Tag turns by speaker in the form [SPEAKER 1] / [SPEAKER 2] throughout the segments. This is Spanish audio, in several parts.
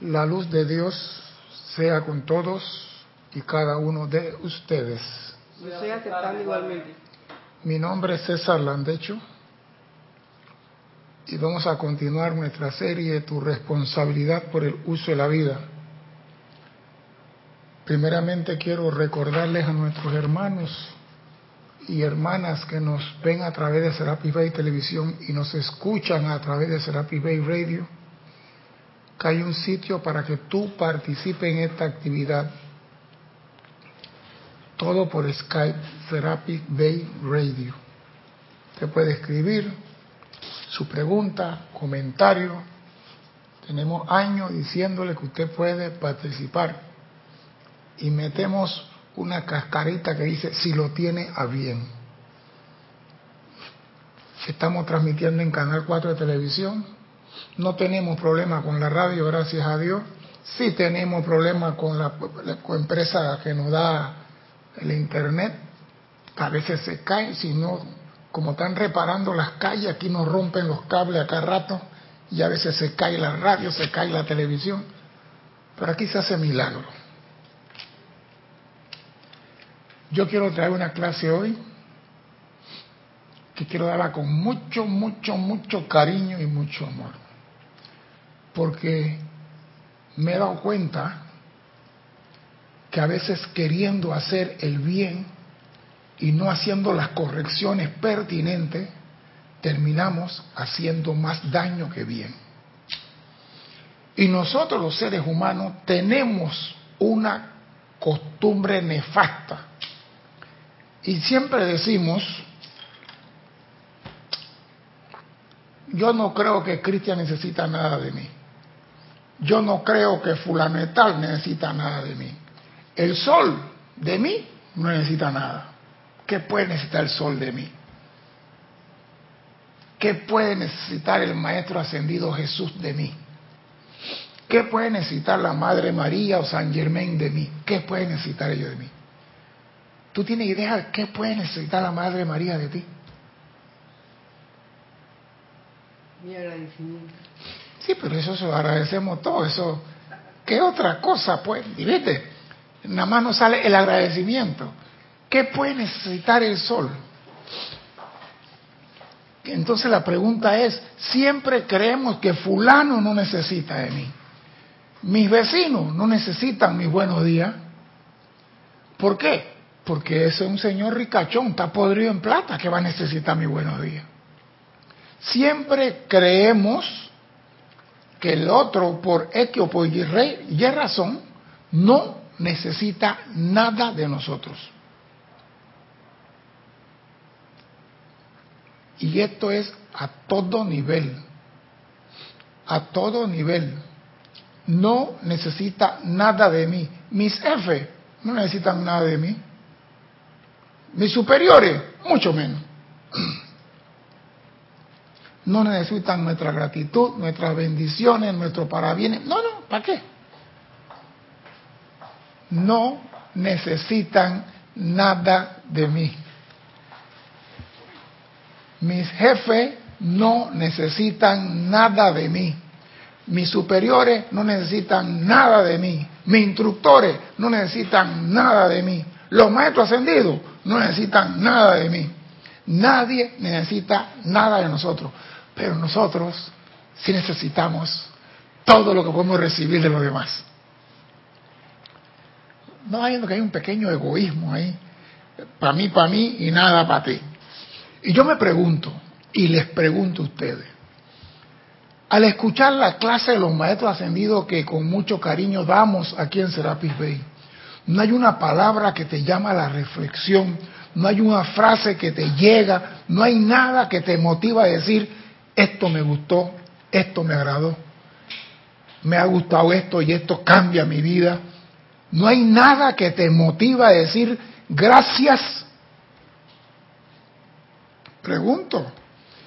[SPEAKER 1] La luz de Dios sea con todos y cada uno de ustedes.
[SPEAKER 2] Yo estoy aceptando igualmente.
[SPEAKER 1] Mi nombre es César Landecho y vamos a continuar nuestra serie Tu responsabilidad por el uso de la vida. Primeramente quiero recordarles a nuestros hermanos y hermanas que nos ven a través de Serapis Bay Televisión y nos escuchan a través de Serapis Bay Radio que hay un sitio para que tú participes en esta actividad. Todo por Skype, Therapy Bay Radio. Usted puede escribir su pregunta, comentario. Tenemos años diciéndole que usted puede participar. Y metemos una cascarita que dice si lo tiene a bien. Estamos transmitiendo en Canal 4 de televisión, no tenemos problema con la radio, gracias a Dios. Sí tenemos problemas con la, empresa que nos da el internet. A veces se cae, si no, como están reparando las calles, aquí nos rompen los cables acá rato y a veces se cae la radio, se cae la televisión. Pero aquí se hace milagro. Yo quiero traer una clase hoy que quiero darla con mucho, mucho, mucho cariño y mucho amor. Porque me he dado cuenta que a veces queriendo hacer el bien y no haciendo las correcciones pertinentes, terminamos haciendo más daño que bien. Y nosotros los seres humanos tenemos una costumbre nefasta y siempre decimos, yo no creo que Cristian necesita nada de mí. Yo no creo que fulanetal necesita nada de mí. El sol de mí no necesita nada. ¿Qué puede necesitar el sol de mí? ¿Qué puede necesitar el Maestro Ascendido Jesús de mí? ¿Qué puede necesitar la Madre María o San Germain de mí? ¿Qué puede necesitar ellos de mí? ¿Tú tienes idea de qué puede necesitar la Madre María de ti?
[SPEAKER 2] Mi agradecimiento.
[SPEAKER 1] Sí, pero eso se lo agradecemos todo. Eso, ¿qué otra cosa pues? Y viste, nada más nos sale el agradecimiento. ¿Qué puede necesitar el sol? Entonces la pregunta es, siempre creemos que fulano no necesita de mí. Mis vecinos no necesitan mis buenos días. ¿Por qué? Porque ese es un señor ricachón, está podrido en plata, que va a necesitar mi buenos días. Siempre creemos que el otro, por X por Y, y razón, no necesita nada de nosotros. Y esto es a todo nivel. A todo nivel. No necesita nada de mí. Mis F no necesitan nada de mí. Mis superiores, mucho menos. No necesitan nuestra gratitud, nuestras bendiciones, nuestro parabienes. No, no, ¿para qué? No necesitan nada de mí. Mis jefes no necesitan nada de mí. Mis superiores no necesitan nada de mí. Mis instructores no necesitan nada de mí. Los maestros ascendidos no necesitan nada de mí. Nadie necesita nada de nosotros. Pero nosotros sí necesitamos todo lo que podemos recibir de los demás. No hay que hay un pequeño egoísmo ahí. Para mí, para mí y nada para ti. Y yo me pregunto, y les pregunto a ustedes, al escuchar la clase de los maestros ascendidos que con mucho cariño damos aquí en Serapis Bay, no hay una palabra que te llama a la reflexión, no hay una frase que te llega, no hay nada que te motiva a decir, esto me gustó, esto me agradó, me ha gustado esto y esto cambia mi vida. No hay nada que te motiva a decir, gracias. Pregunto,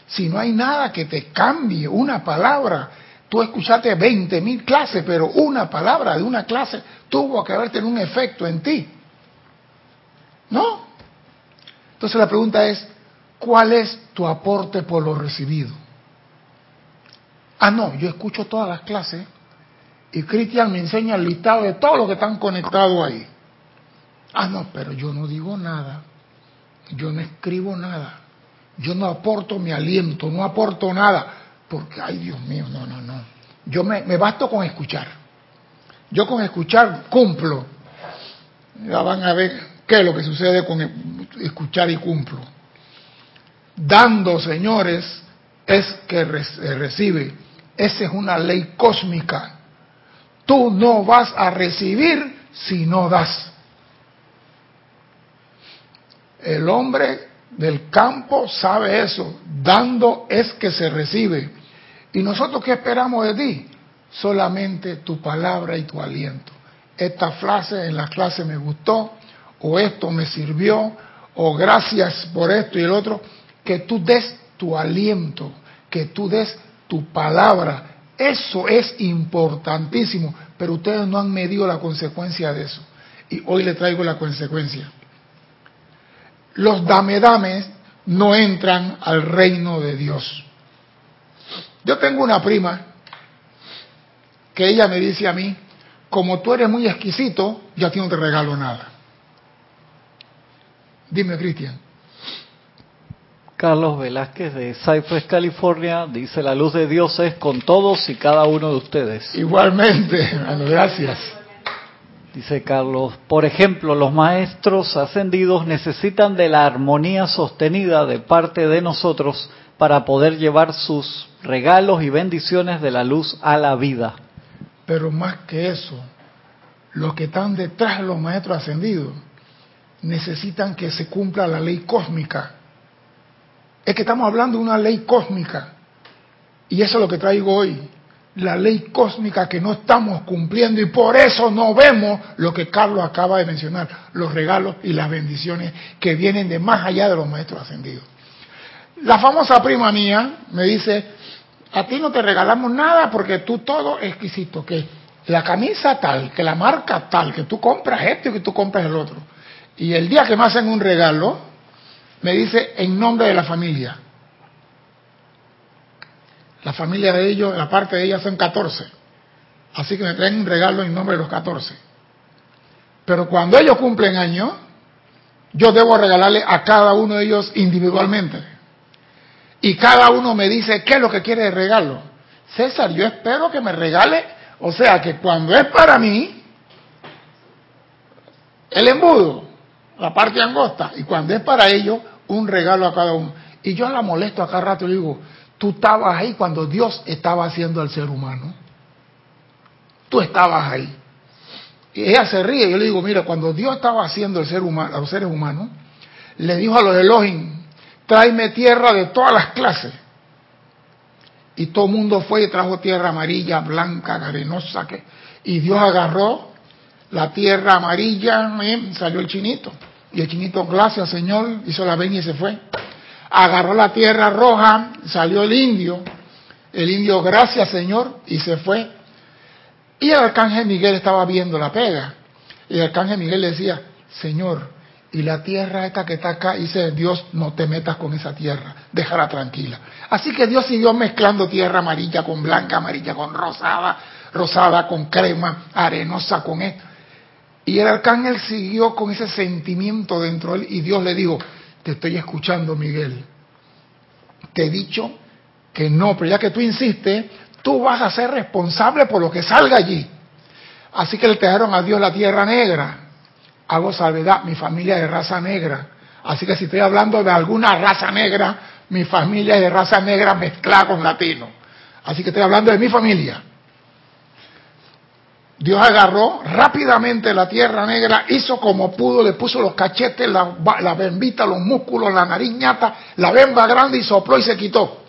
[SPEAKER 1] si no hay nada que te cambie, una palabra, Tú escuchaste 20 mil clases, pero una palabra de una clase tuvo que haber tenido un efecto en ti. ¿No? Entonces la pregunta es, ¿cuál es tu aporte por lo recibido? Ah, no, yo escucho todas las clases Y Cristian me enseña el listado de todos los que están conectados ahí. Ah, no, pero yo no digo nada. Yo no escribo nada. Yo no aporto mi aliento, no aporto nada. Porque, ay Dios mío, no, no, no. Yo me, me basto con escuchar. Yo con escuchar cumplo. Ya van a ver qué es lo que sucede con escuchar y cumplo. Dando, señores, es que recibe. Esa es una ley cósmica. Tú no vas a recibir si no das. El hombre del campo sabe eso. Dando es que se recibe. ¿Y nosotros qué esperamos de ti? Solamente tu palabra y tu aliento. Esta frase en la clase me gustó, o esto me sirvió, o gracias por esto y el otro. Que tú des tu aliento, que tú des tu palabra. Eso es importantísimo, pero ustedes no han medido la consecuencia de eso. Y hoy le traigo la consecuencia. Los damedames no entran al reino de Dios. Yo tengo una prima que ella me dice a mí, como tú eres muy exquisito, ya ti no te regalo nada. Dime, Cristian.
[SPEAKER 3] Carlos Velázquez de Cypress, California, dice la luz de Dios es con todos y cada uno de ustedes.
[SPEAKER 1] Igualmente, hermano, gracias.
[SPEAKER 3] Dice Carlos, por ejemplo, los maestros ascendidos necesitan de la armonía sostenida de parte de nosotros para poder llevar sus regalos y bendiciones de la luz a la vida.
[SPEAKER 1] Pero más que eso, los que están detrás de los maestros ascendidos necesitan que se cumpla la ley cósmica es que estamos hablando de una ley cósmica. Y eso es lo que traigo hoy. La ley cósmica que no estamos cumpliendo y por eso no vemos lo que Carlos acaba de mencionar, los regalos y las bendiciones que vienen de más allá de los maestros ascendidos. La famosa prima mía me dice, a ti no te regalamos nada porque tú todo exquisito, que la camisa tal, que la marca tal, que tú compras esto y que tú compras el otro. Y el día que me hacen un regalo, me dice en nombre de la familia. La familia de ellos, la parte de ellas son 14. Así que me traen un regalo en nombre de los 14. Pero cuando ellos cumplen años, yo debo regalarle a cada uno de ellos individualmente. Y cada uno me dice qué es lo que quiere de regalo. César, yo espero que me regale, o sea, que cuando es para mí, el embudo, la parte angosta, y cuando es para ellos, un regalo a cada uno. Y yo la molesto acá rato y le digo, tú estabas ahí cuando Dios estaba haciendo al ser humano. Tú estabas ahí. Y ella se ríe. Yo le digo, mira, cuando Dios estaba haciendo el ser humano, a los seres humanos, le dijo a los Elohim, tráeme tierra de todas las clases. Y todo el mundo fue y trajo tierra amarilla, blanca, arenosa. Que, y Dios agarró la tierra amarilla, y salió el chinito. Y el chinito, gracias Señor, hizo la veña y se fue. Agarró la tierra roja, salió el indio. El indio, gracias Señor, y se fue. Y el arcángel Miguel estaba viendo la pega. Y el arcángel Miguel decía, Señor, y la tierra esta que está acá, dice Dios, no te metas con esa tierra, déjala tranquila. Así que Dios siguió mezclando tierra amarilla con blanca, amarilla con rosada, rosada con crema, arenosa con esto. Y el arcángel siguió con ese sentimiento dentro de él y Dios le dijo, te estoy escuchando Miguel, te he dicho que no, pero ya que tú insistes, tú vas a ser responsable por lo que salga allí. Así que le trajeron a Dios la tierra negra. Hago salvedad, mi familia es de raza negra. Así que si estoy hablando de alguna raza negra, mi familia es de raza negra mezclada con latino. Así que estoy hablando de mi familia. Dios agarró rápidamente la tierra negra, hizo como pudo, le puso los cachetes, la, bembita, los músculos, la nariz ñata, la bemba grande y sopló y se quitó.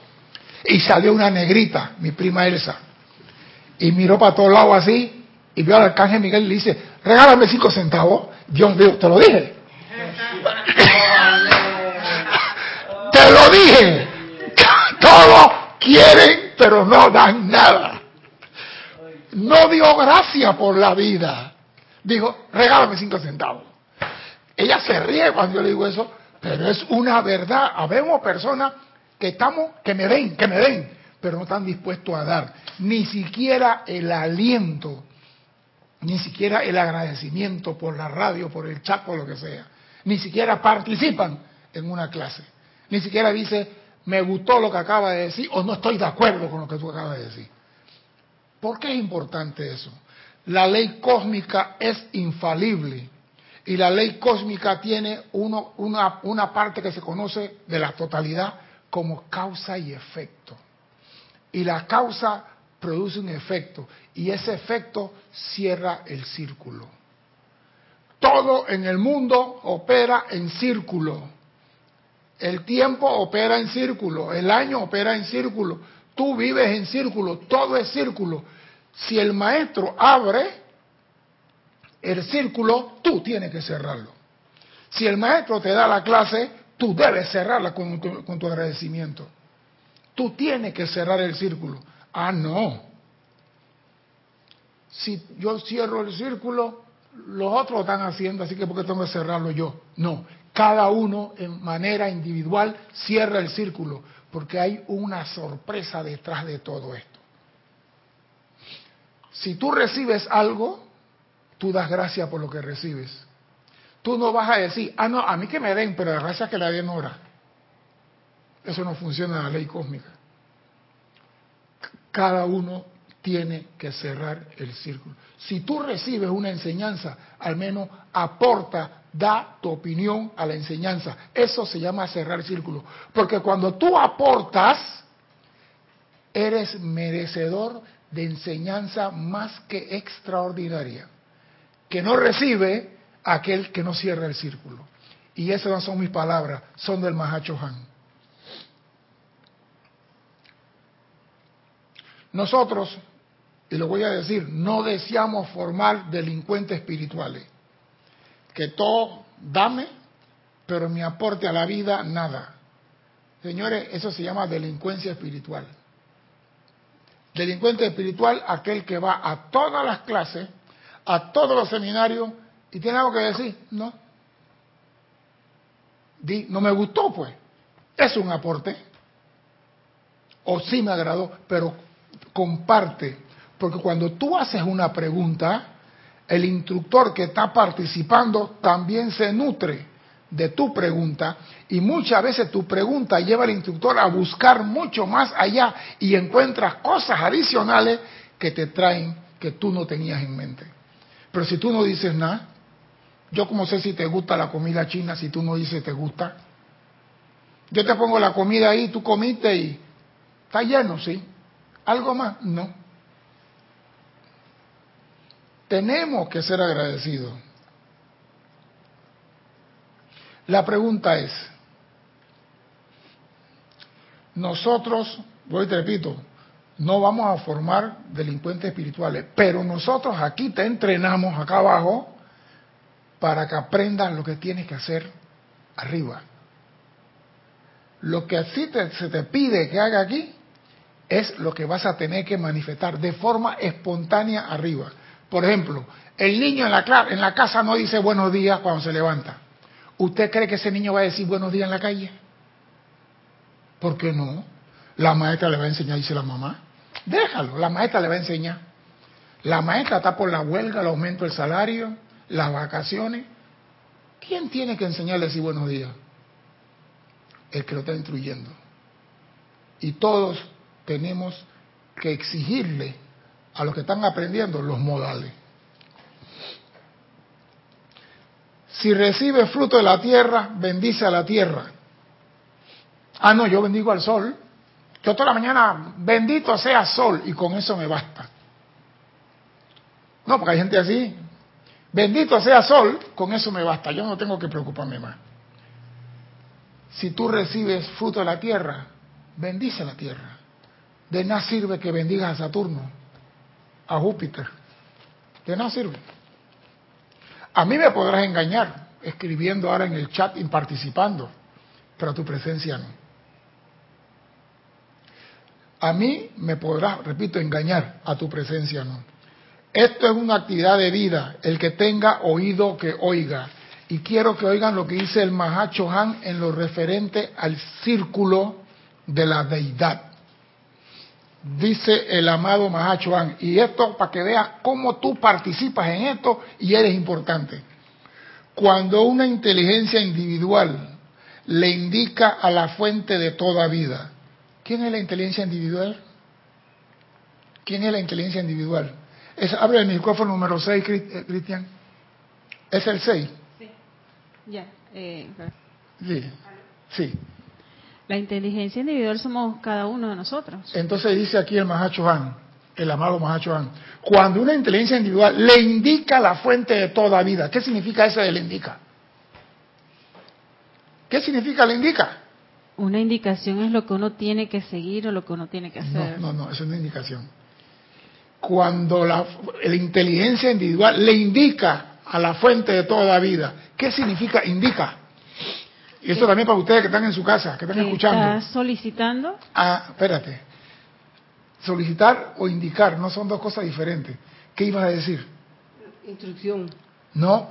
[SPEAKER 1] Y salió una negrita, mi prima Elsa. Y miró para todos lados así y vio al arcángel Miguel y le dice, regálame cinco centavos. Dios dijo, te lo dije. te lo dije. Todos quieren, pero no dan nada. No dio gracia por la vida. Dijo, regálame cinco centavos. Ella se ríe cuando yo le digo eso, pero es una verdad. Habemos personas que estamos, que me den, que me den. pero no están dispuestos a dar ni siquiera el aliento, ni siquiera el agradecimiento por la radio, por el chat, por lo que sea. Ni siquiera participan en una clase. Ni siquiera dice, me gustó lo que acaba de decir o no estoy de acuerdo con lo que tú acabas de decir. ¿Por qué es importante eso? La ley cósmica es infalible y la ley cósmica tiene una parte que se conoce de la totalidad como causa y efecto. Y la causa produce un efecto y ese efecto cierra el círculo. Todo en el mundo opera en círculo. El tiempo opera en círculo, el año opera en círculo, tú vives en círculo, todo es círculo. Si el maestro abre el círculo, tú tienes que cerrarlo. Si el maestro te da la clase, tú debes cerrarla con tu, agradecimiento. Tú tienes que cerrar el círculo. Ah, no. Si yo cierro el círculo, los otros lo están haciendo, así que ¿por qué tengo que cerrarlo yo? No, cada uno en manera individual cierra el círculo, porque hay una sorpresa detrás de todo esto. Si tú recibes algo, tú das gracias por lo que recibes. Tú no vas a decir, ah, no, a mí que me den, pero la gracia que la den ahora. Eso no funciona en la ley cósmica. Cada uno tiene que cerrar el círculo. Si tú recibes una enseñanza, al menos aporta, da tu opinión a la enseñanza. Eso se llama cerrar el círculo. Porque cuando tú aportas, eres merecedor de enseñanza más que extraordinaria, que no recibe aquel que no cierra el círculo. Y esas no son mis palabras, son del Mahacho Han. Nosotros y lo voy a decir, no deseamos formar delincuentes espirituales. Que todo dame, pero mi aporte a la vida nada. Señores, eso se llama delincuencia espiritual. Delincuente espiritual, aquel que va a todas las clases, a todos los seminarios y tiene algo que decir, no. Di, no me gustó, pues. Es un aporte. O sí me agradó, pero comparte porque cuando tú haces una pregunta, el instructor que está participando también se nutre de tu pregunta y muchas veces tu pregunta lleva al instructor a buscar mucho más allá y encuentras cosas adicionales que te traen que tú no tenías en mente. Pero si tú no dices nada, yo como sé si te gusta la comida china si tú no dices te gusta. Yo te pongo la comida ahí, tú comiste y está lleno, ¿sí? ¿Algo más? No. Tenemos que ser agradecidos. La pregunta es, nosotros, voy te repito, no vamos a formar delincuentes espirituales, pero nosotros aquí te entrenamos acá abajo para que aprendas lo que tienes que hacer arriba. Lo que así se te pide que haga aquí es lo que vas a tener que manifestar de forma espontánea arriba. Por ejemplo, el niño en la, casa no dice buenos días cuando se levanta. ¿Usted cree que ese niño va a decir buenos días en la calle? ¿Por qué no? La maestra le va a enseñar, dice la mamá. Déjalo, la maestra le va a enseñar. La maestra está por la huelga, el aumento del salario, las vacaciones. ¿Quién tiene que enseñarle a decir buenos días? El que lo está instruyendo. Y todos tenemos que exigirle a los que están aprendiendo los modales. Si recibe fruto de la tierra, bendice a la tierra. Ah, no, yo bendigo al sol. Yo toda la mañana, bendito sea sol, y con eso me basta. No, porque hay gente así. Bendito sea sol, con eso me basta. Yo no tengo que preocuparme más. Si tú recibes fruto de la tierra, bendice la tierra. De nada sirve que bendigas a Saturno a Júpiter. De nada sirve. A mí me podrás engañar escribiendo ahora en el chat y participando, pero a tu presencia no. A mí me podrás, repito, engañar, a tu presencia no. Esto es una actividad de vida, el que tenga oído que oiga. Y quiero que oigan lo que dice el Mahacho Han en lo referente al círculo de la deidad. Dice el amado Mahachohan. Y esto para que veas cómo tú participas en esto y eres importante. Cuando una inteligencia individual le indica a la fuente de toda vida, ¿quién es la inteligencia individual? ¿Quién es la inteligencia individual? Es, abre el micrófono número 6, eh, Cristian. ¿Es el 6?
[SPEAKER 4] Sí. Ya. Eh,
[SPEAKER 1] sí. Sí.
[SPEAKER 4] La inteligencia individual somos cada uno de nosotros.
[SPEAKER 1] Entonces dice aquí el Mahacho Han, el amado Mahacho Han, cuando una inteligencia individual le indica la fuente de toda vida, ¿qué significa eso de le indica? ¿Qué significa le indica?
[SPEAKER 4] Una indicación es lo que uno tiene que seguir o lo que uno tiene que hacer.
[SPEAKER 1] No, no, no, es una indicación. Cuando la, la inteligencia individual le indica a la fuente de toda vida, ¿qué significa indica? Y esto también para ustedes que están en su casa, que están
[SPEAKER 4] que
[SPEAKER 1] escuchando.
[SPEAKER 4] ¿Estás solicitando?
[SPEAKER 1] Ah, espérate. Solicitar o indicar no son dos cosas diferentes. ¿Qué ibas a decir?
[SPEAKER 2] Instrucción.
[SPEAKER 1] No.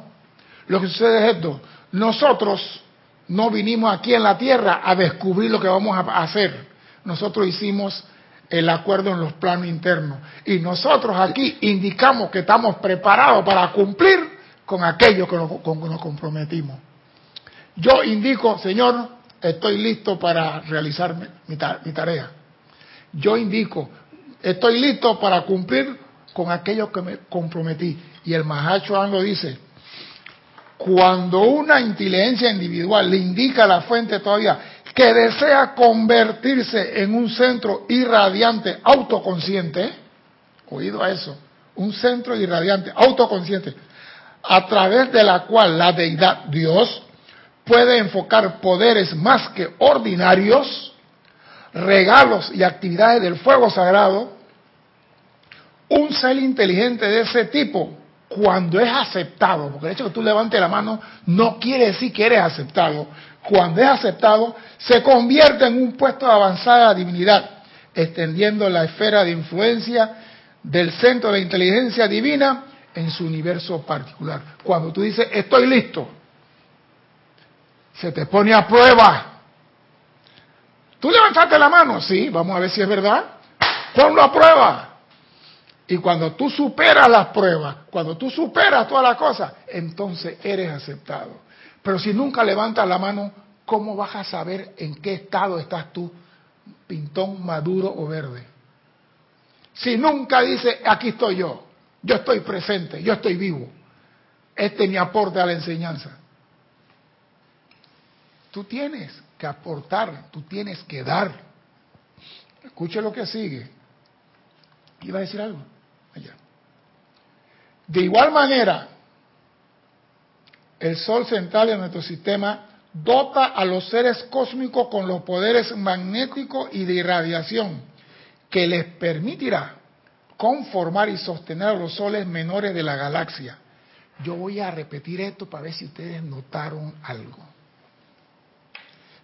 [SPEAKER 1] Lo que sucede es esto. Nosotros no vinimos aquí en la tierra a descubrir lo que vamos a hacer. Nosotros hicimos el acuerdo en los planos internos. Y nosotros aquí indicamos que estamos preparados para cumplir con aquello que nos, con que nos comprometimos. Yo indico, Señor, estoy listo para realizar mi, tarea. Yo indico, estoy listo para cumplir con aquello que me comprometí. Y el Mahacho lo dice, cuando una inteligencia individual le indica a la fuente todavía que desea convertirse en un centro irradiante autoconsciente, oído a eso, un centro irradiante autoconsciente, a través de la cual la deidad Dios puede enfocar poderes más que ordinarios, regalos y actividades del fuego sagrado, un ser inteligente de ese tipo, cuando es aceptado, porque el hecho de que tú levantes la mano no quiere decir que eres aceptado, cuando es aceptado, se convierte en un puesto de avanzada divinidad, extendiendo la esfera de influencia del centro de inteligencia divina en su universo particular. Cuando tú dices, estoy listo, se te pone a prueba. ¿Tú levantaste la mano? Sí, vamos a ver si es verdad. Ponlo a prueba. Y cuando tú superas las pruebas, cuando tú superas todas las cosas, entonces eres aceptado. Pero si nunca levantas la mano, ¿cómo vas a saber en qué estado estás tú, pintón, maduro o verde? Si nunca dices, aquí estoy yo, yo estoy presente, yo estoy vivo, este mi aporte a la enseñanza. Tú tienes que aportar, tú tienes que dar. Escuche lo que sigue. ¿Iba a decir algo? Allá. De igual manera, el Sol central de nuestro sistema dota a los seres cósmicos con los poderes magnéticos y de irradiación que les permitirá conformar y sostener a los soles menores de la galaxia. Yo voy a repetir esto para ver si ustedes notaron algo.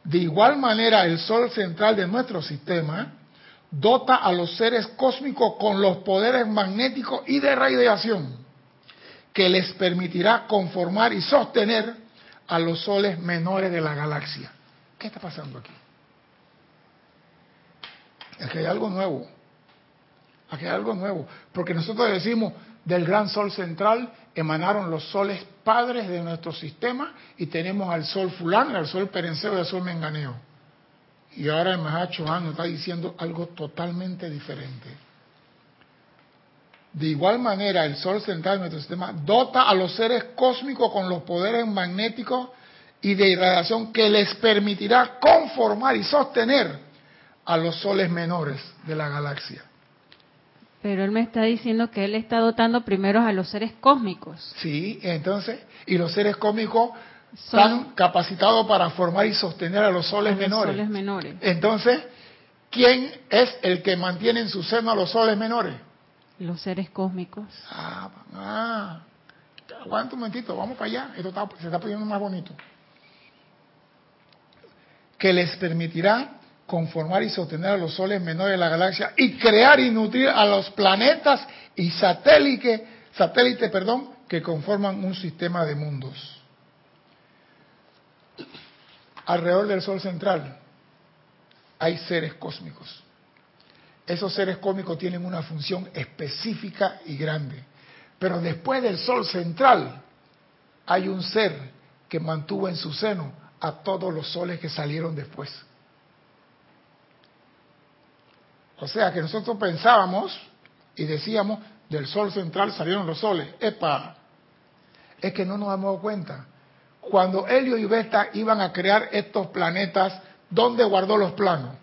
[SPEAKER 1] De igual manera, el Sol central de nuestro sistema dota a los seres cósmicos con los poderes magnéticos y de radiación que les permitirá conformar y sostener a los soles menores de la galaxia. ¿Qué está pasando aquí? Aquí hay algo nuevo. Aquí hay algo nuevo. Porque nosotros decimos, del gran sol central emanaron los soles padres de nuestro sistema y tenemos al sol fulano, al sol perenceo y al sol menganeo. Y ahora el Mahacho nos está diciendo algo totalmente diferente. De igual manera, el Sol central de nuestro sistema dota a los seres cósmicos con los poderes magnéticos y de irradiación que les permitirá conformar y sostener a los soles menores de la galaxia.
[SPEAKER 4] Pero él me está diciendo que él está dotando primero a los seres cósmicos.
[SPEAKER 1] Sí, entonces, y los seres cósmicos están capacitados para formar y sostener a los soles
[SPEAKER 4] a los
[SPEAKER 1] menores.
[SPEAKER 4] soles menores.
[SPEAKER 1] Entonces, ¿quién es el que mantiene en su seno a los soles menores?
[SPEAKER 4] Los seres cósmicos.
[SPEAKER 1] Ah, ah. Aguanta un momentito, vamos para allá. Esto está- se está poniendo más bonito. Que les permitirá conformar y sostener a los soles menores de la galaxia y crear y nutrir a los planetas y satélites, perdón, que conforman un sistema de mundos. Alrededor del Sol central hay seres cósmicos esos seres cósmicos tienen una función específica y grande. Pero después del Sol central hay un ser que mantuvo en su seno a todos los soles que salieron después. O sea que nosotros pensábamos y decíamos, del Sol central salieron los soles. Epa, es que no nos hemos dado cuenta. Cuando Helio y Beta iban a crear estos planetas, ¿dónde guardó los planos?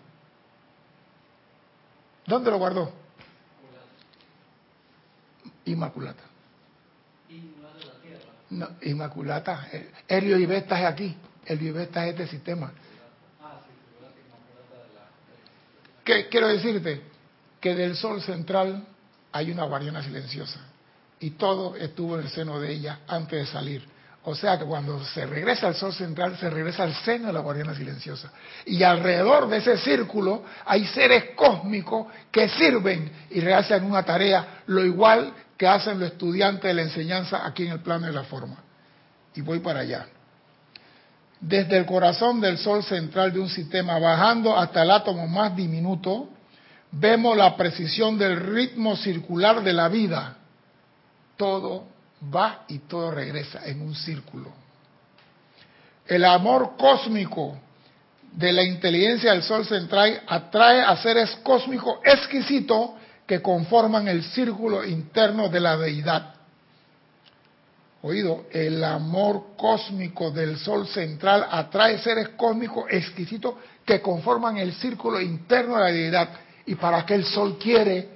[SPEAKER 1] ¿Dónde lo guardó? Inmaculata. No, Inmaculata. Helio y Beta es aquí. Helio y Beta es este sistema. ¿Qué quiero decirte? Que del Sol central hay una guardiana silenciosa y todo estuvo en el seno de ella antes de salir. O sea que cuando se regresa al sol central, se regresa al seno de la guardiana silenciosa. Y alrededor de ese círculo hay seres cósmicos que sirven y realizan una tarea, lo igual que hacen los estudiantes de la enseñanza aquí en el plano de la forma. Y voy para allá. Desde el corazón del sol central de un sistema, bajando hasta el átomo más diminuto, vemos la precisión del ritmo circular de la vida. Todo va y todo regresa en un círculo. El amor cósmico de la inteligencia del Sol central atrae a seres cósmicos exquisitos que conforman el círculo interno de la deidad. Oído, el amor cósmico del Sol central atrae seres cósmicos exquisitos que conforman el círculo interno de la deidad. ¿Y para qué el Sol quiere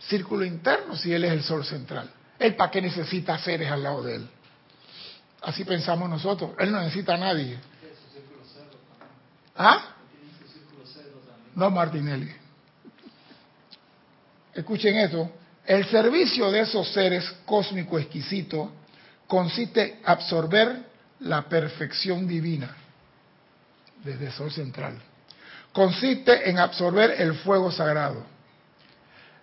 [SPEAKER 1] círculo interno si Él es el Sol central? ¿Él para qué necesita seres al lado de Él? Así pensamos nosotros. Él no necesita a nadie. ¿Ah? No, Martinelli. Escuchen esto. El servicio de esos seres cósmicos exquisitos consiste en absorber la perfección divina desde el Sol central. Consiste en absorber el fuego sagrado,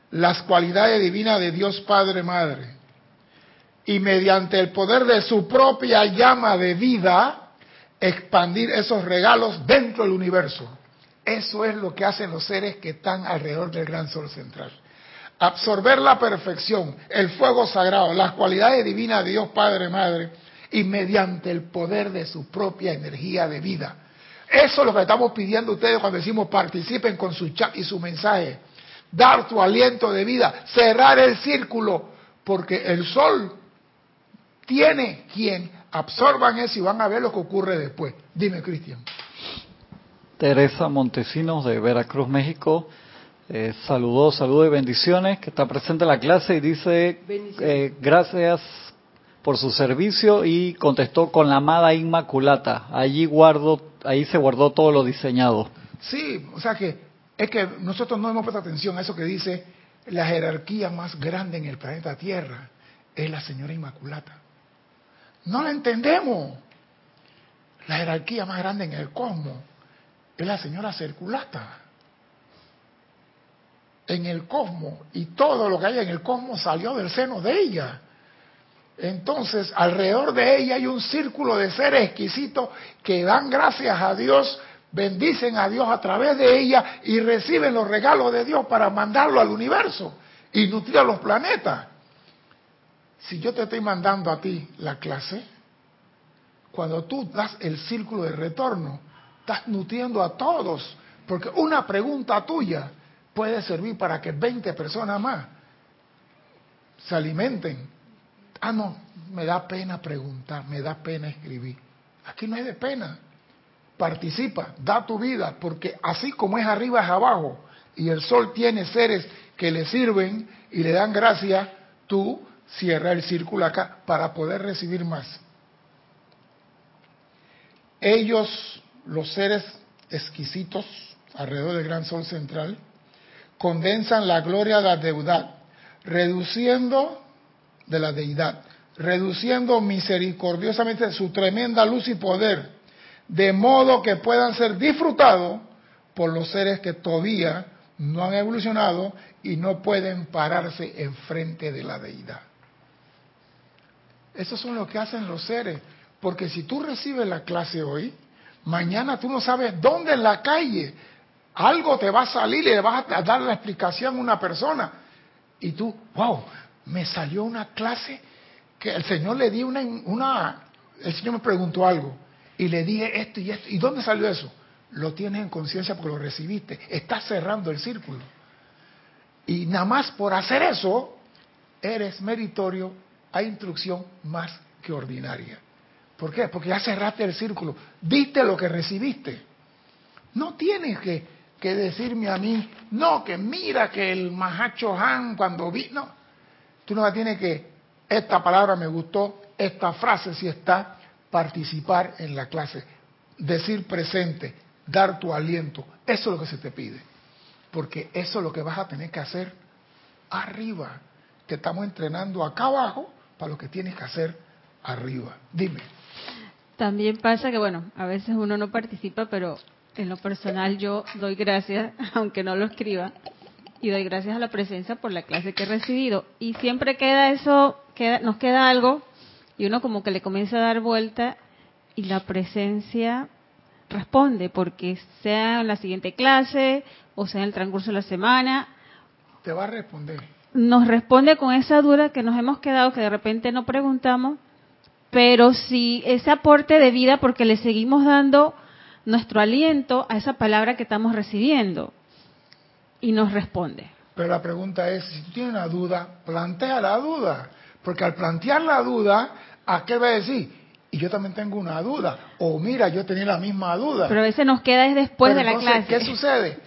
[SPEAKER 1] las cualidades divinas de Dios Padre Madre, y mediante el poder de su propia llama de vida, expandir esos regalos dentro del universo. Eso es lo que hacen los seres que están alrededor del gran sol central. Absorber la perfección, el fuego sagrado, las cualidades divinas de Dios Padre Madre y mediante el poder de su propia energía de vida. Eso es lo que estamos pidiendo a ustedes cuando decimos participen con su chat y su mensaje. Dar tu aliento de vida, cerrar el círculo, porque el sol tiene quien absorban eso y van a ver lo que ocurre después. Dime, Cristian.
[SPEAKER 3] Teresa Montesinos de Veracruz, México. Eh, saludos, saludos y bendiciones, que está presente en la clase y dice eh, gracias por su servicio y contestó con la amada Inmaculata. Allí guardo, ahí se guardó todo lo diseñado.
[SPEAKER 1] Sí, o sea que es que nosotros no hemos prestado atención a eso que dice la jerarquía más grande en el planeta Tierra es la señora Inmaculata. No la entendemos. La jerarquía más grande en el cosmos es la señora circulata. En el cosmos. Y todo lo que hay en el cosmos salió del seno de ella. Entonces, alrededor de ella hay un círculo de seres exquisitos que dan gracias a Dios, bendicen a Dios a través de ella y reciben los regalos de Dios para mandarlo al universo y nutrir a los planetas. Si yo te estoy mandando a ti la clase, cuando tú das el círculo de retorno, estás nutriendo a todos, porque una pregunta tuya puede servir para que 20 personas más se alimenten. Ah, no, me da pena preguntar, me da pena escribir. Aquí no hay de pena. Participa, da tu vida, porque así como es arriba es abajo, y el sol tiene seres que le sirven y le dan gracia, tú cierra el círculo acá para poder recibir más. Ellos, los seres exquisitos alrededor del gran sol central, condensan la gloria de la deidad, reduciendo de la deidad, reduciendo misericordiosamente su tremenda luz y poder, de modo que puedan ser disfrutados por los seres que todavía no han evolucionado y no pueden pararse enfrente de la deidad. Eso son lo que hacen los seres. Porque si tú recibes la clase hoy, mañana tú no sabes dónde en la calle Algo te va a salir y le vas a dar la explicación a una persona. Y tú, wow, me salió una clase que el Señor le dio una, una, el Señor me preguntó algo y le dije esto y esto. ¿Y dónde salió eso? Lo tienes en conciencia porque lo recibiste. Estás cerrando el círculo. Y nada más por hacer eso, eres meritorio a instrucción más que ordinaria. ¿Por qué? Porque ya cerraste el círculo. Viste lo que recibiste. No tienes que, que decirme a mí, no, que mira que el Mahacho Han cuando vi. No. Tú no tienes que, esta palabra me gustó, esta frase si está, participar en la clase, decir presente, dar tu aliento. Eso es lo que se te pide. Porque eso es lo que vas a tener que hacer arriba. Te estamos entrenando acá abajo para lo que tienes que hacer arriba. Dime.
[SPEAKER 4] También pasa que, bueno, a veces uno no participa, pero en lo personal yo doy gracias, aunque no lo escriba, y doy gracias a la presencia por la clase que he recibido. Y siempre queda eso, queda, nos queda algo, y uno como que le comienza a dar vuelta, y la presencia responde, porque sea en la siguiente clase, o sea en el transcurso de la semana.
[SPEAKER 1] Te va a responder.
[SPEAKER 4] Nos responde con esa duda que nos hemos quedado, que de repente no preguntamos, pero si ese aporte de vida, porque le seguimos dando nuestro aliento a esa palabra que estamos recibiendo y nos responde.
[SPEAKER 1] Pero la pregunta es, si tú tienes una duda, plantea la duda, porque al plantear la duda, ¿a qué va a decir? Y yo también tengo una duda, o mira, yo tenía la misma duda.
[SPEAKER 4] Pero a veces nos queda es después
[SPEAKER 1] Pero
[SPEAKER 4] de la
[SPEAKER 1] entonces,
[SPEAKER 4] clase.
[SPEAKER 1] ¿Qué sucede?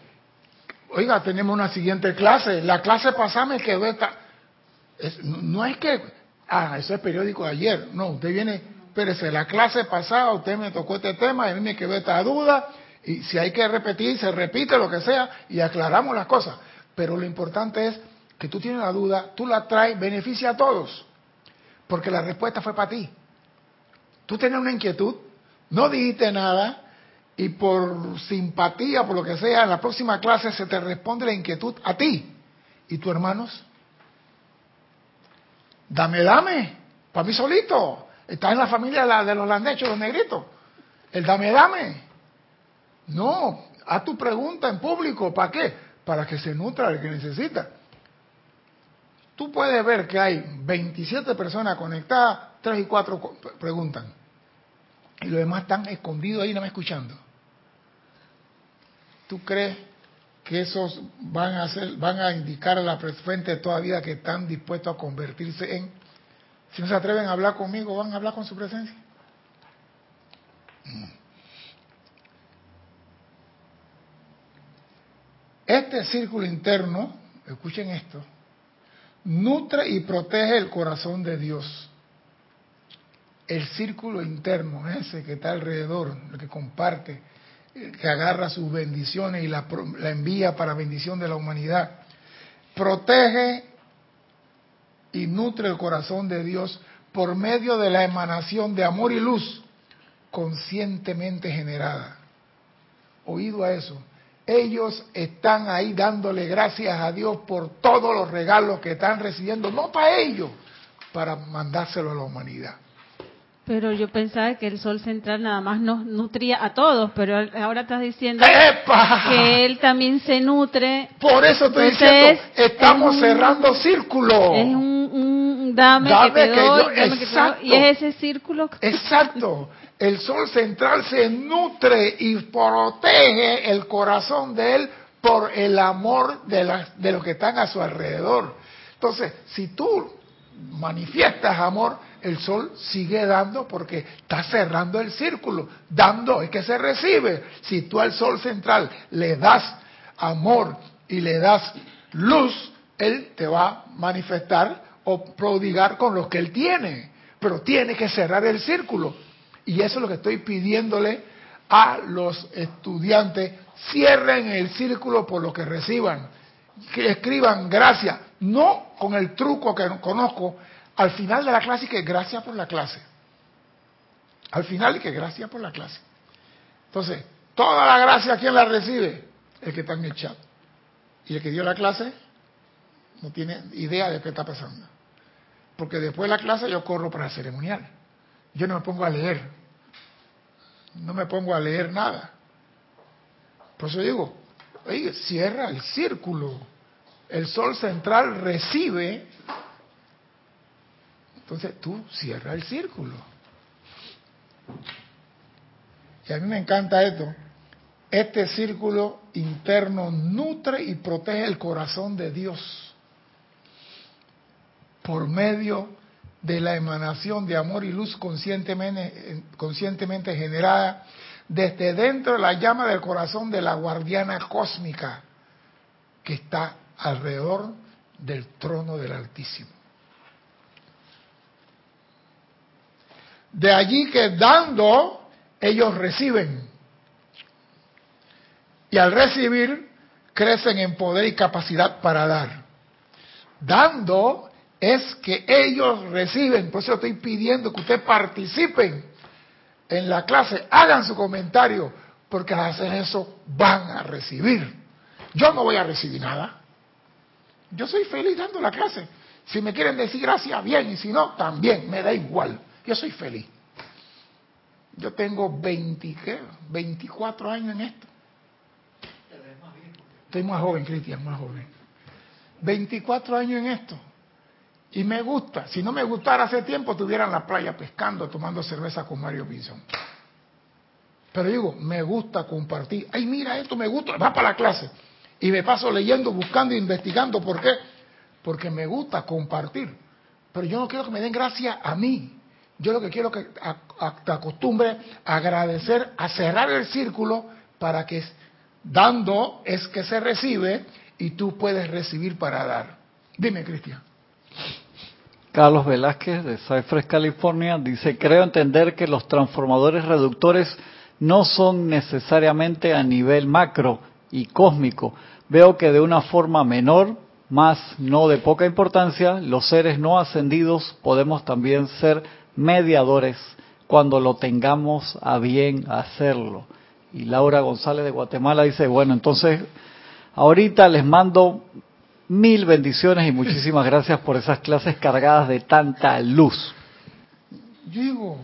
[SPEAKER 1] Oiga, tenemos una siguiente clase, la clase pasada me quedó esta... Es- no, no es que, ah, eso es periódico de ayer, no, usted viene, espérese, la clase pasada usted me tocó este tema y a mí me quedó esta duda, y si hay que repetir, se repite lo que sea, y aclaramos las cosas. Pero lo importante es que tú tienes la duda, tú la traes, beneficia a todos, porque la respuesta fue para ti. Tú tenías una inquietud, no dijiste nada, y por simpatía, por lo que sea, en la próxima clase se te responde la inquietud a ti. ¿Y tus hermanos? Dame, dame, para mí solito. Estás en la familia de los landechos, los negritos. El dame, dame. No, haz tu pregunta en público. ¿Para qué? Para que se nutra el que necesita. Tú puedes ver que hay 27 personas conectadas, 3 y 4 co- preguntan. Y los demás están escondidos ahí, no me escuchando. ¿Tú crees que esos van a van a indicar a la frente de toda vida que están dispuestos a convertirse en? Si no se atreven a hablar conmigo, van a hablar con su presencia. Este círculo interno, escuchen esto, nutre y protege el corazón de Dios. El círculo interno, ese que está alrededor, el que comparte, el que agarra sus bendiciones y la envía para bendición de la humanidad, protege y nutre el corazón de Dios por medio de la emanación de amor y luz conscientemente generada. Oído a eso. Ellos están ahí dándole gracias a Dios por todos los regalos que están recibiendo, no para ellos, para mandárselo a la humanidad.
[SPEAKER 4] Pero yo pensaba que el sol central nada más nos nutría a todos, pero ahora estás diciendo
[SPEAKER 1] ¡Epa!
[SPEAKER 4] que él también se nutre.
[SPEAKER 1] Por eso estoy
[SPEAKER 4] Entonces,
[SPEAKER 1] diciendo, estamos
[SPEAKER 4] es un-
[SPEAKER 1] cerrando círculo.
[SPEAKER 4] Es un, dame,
[SPEAKER 1] Dame
[SPEAKER 4] que te
[SPEAKER 1] que
[SPEAKER 4] doy,
[SPEAKER 1] yo-
[SPEAKER 4] dame que te doy,
[SPEAKER 1] exacto.
[SPEAKER 4] y es ese círculo.
[SPEAKER 1] Exacto. El sol central se nutre y protege el corazón de él por el amor de, las, de los que están a su alrededor. Entonces, si tú manifiestas amor, el sol sigue dando porque está cerrando el círculo. Dando es que se recibe. Si tú al sol central le das amor y le das luz, él te va a manifestar o prodigar con lo que él tiene. Pero tiene que cerrar el círculo. Y eso es lo que estoy pidiéndole a los estudiantes. Cierren el círculo por lo que reciban. Que escriban gracias. No con el truco que conozco. Al final de la clase que gracias por la clase. Al final y que gracias por la clase. Entonces, toda la gracia, ¿quién la recibe? El que está en el chat. Y el que dio la clase no tiene idea de qué está pasando. Porque después de la clase yo corro para ceremonial. Yo no me pongo a leer. No me pongo a leer nada. Por eso digo, Oye, cierra el círculo. El sol central recibe. Entonces tú cierra el círculo. Y a mí me encanta esto. Este círculo interno nutre y protege el corazón de Dios por medio de la emanación de amor y luz conscientemente, generada desde dentro de la llama del corazón de la guardiana cósmica que está alrededor del trono del Altísimo. De allí que dando, ellos reciben. Y al recibir, crecen en poder y capacidad para dar. Dando es que ellos reciben. Por eso estoy pidiendo que ustedes participen en la clase, hagan su comentario, porque al hacer eso van a recibir. Yo no voy a recibir nada. Yo soy feliz dando la clase. Si me quieren decir gracias, bien, y si no, también, me da igual. Yo soy feliz. Yo tengo 20, ¿qué? 24 años en esto. Estoy más joven, Cristian, más joven. 24 años en esto. Y me gusta. Si no me gustara hace tiempo, estuviera en la playa pescando, tomando cerveza con Mario Pinzón. Pero digo, me gusta compartir. Ay, mira esto, me gusta. Va para la clase. Y me paso leyendo, buscando, investigando. ¿Por qué? Porque me gusta compartir. Pero yo no quiero que me den gracia a mí. Yo lo que quiero que te acostumbre a agradecer, a cerrar el círculo para que dando es que se recibe y tú puedes recibir para dar. Dime, Cristian.
[SPEAKER 3] Carlos Velázquez de Cypress, California, dice, creo entender que los transformadores reductores no son necesariamente a nivel macro y cósmico. Veo que de una forma menor, más no de poca importancia, los seres no ascendidos podemos también ser mediadores cuando lo tengamos a bien hacerlo. Y Laura González de Guatemala dice, bueno, entonces ahorita les mando Mil bendiciones y muchísimas gracias por esas clases cargadas de tanta luz.
[SPEAKER 1] Digo,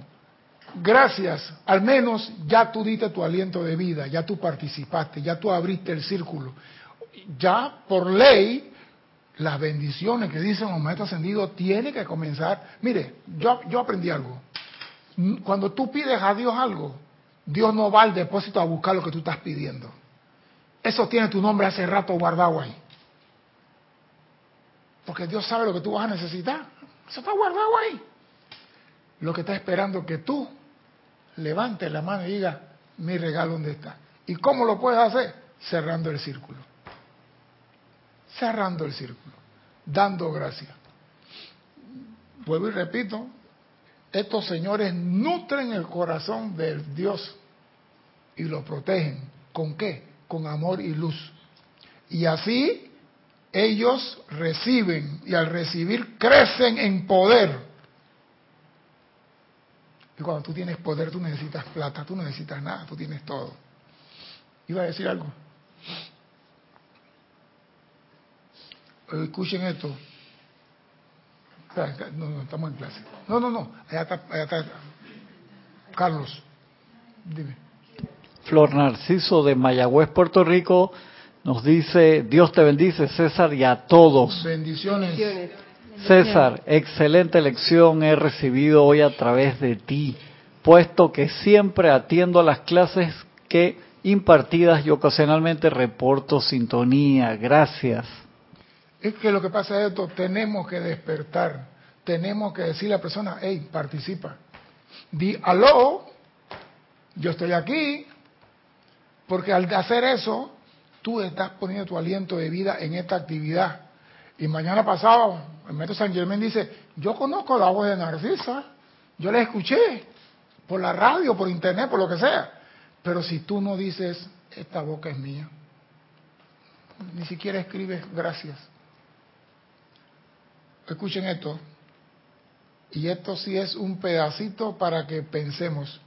[SPEAKER 1] gracias. Al menos ya tú diste tu aliento de vida, ya tú participaste, ya tú abriste el círculo. Ya por ley, las bendiciones que dicen los maestros ascendidos tienen que comenzar. Mire, yo, yo aprendí algo. Cuando tú pides a Dios algo, Dios no va al depósito a buscar lo que tú estás pidiendo. Eso tiene tu nombre hace rato guardado ahí. Porque Dios sabe lo que tú vas a necesitar. Eso está guardado ahí. Lo que está esperando es que tú levantes la mano y digas, mi regalo dónde está. ¿Y cómo lo puedes hacer? Cerrando el círculo. Cerrando el círculo. Dando gracias. Vuelvo y repito, estos señores nutren el corazón del Dios y lo protegen. ¿Con qué? Con amor y luz. Y así ellos reciben y al recibir crecen en poder. Y cuando tú tienes poder, tú necesitas plata, tú necesitas nada, tú tienes todo. ¿Iba a decir algo? Escuchen esto. No, no, estamos en clase. No, no, no. Allá está, allá está. Carlos, dime.
[SPEAKER 3] Flor Narciso de Mayagüez, Puerto Rico nos dice, Dios te bendice, César, y a todos.
[SPEAKER 1] Bendiciones.
[SPEAKER 3] César, excelente lección he recibido hoy a través de ti, puesto que siempre atiendo a las clases que impartidas y ocasionalmente reporto sintonía. Gracias.
[SPEAKER 1] Es que lo que pasa es esto, tenemos que despertar, tenemos que decirle a la persona, hey, participa. Di, aló, yo estoy aquí, porque al hacer eso, tú estás poniendo tu aliento de vida en esta actividad. Y mañana pasado, el maestro San Germán dice, yo conozco la voz de Narcisa, yo la escuché por la radio, por internet, por lo que sea. Pero si tú no dices, esta boca es mía, ni siquiera escribes gracias. Escuchen esto. Y esto sí es un pedacito para que pensemos.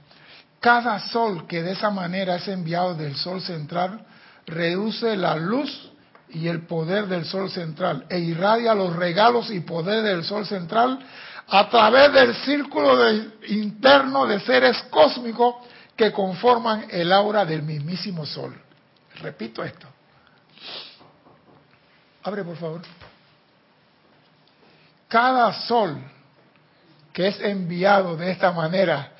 [SPEAKER 1] Cada sol que de esa manera es enviado del sol central reduce la luz y el poder del sol central e irradia los regalos y poder del sol central a través del círculo interno de seres cósmicos que conforman el aura del mismísimo sol. Repito esto. Abre, por favor. Cada sol que es enviado de esta manera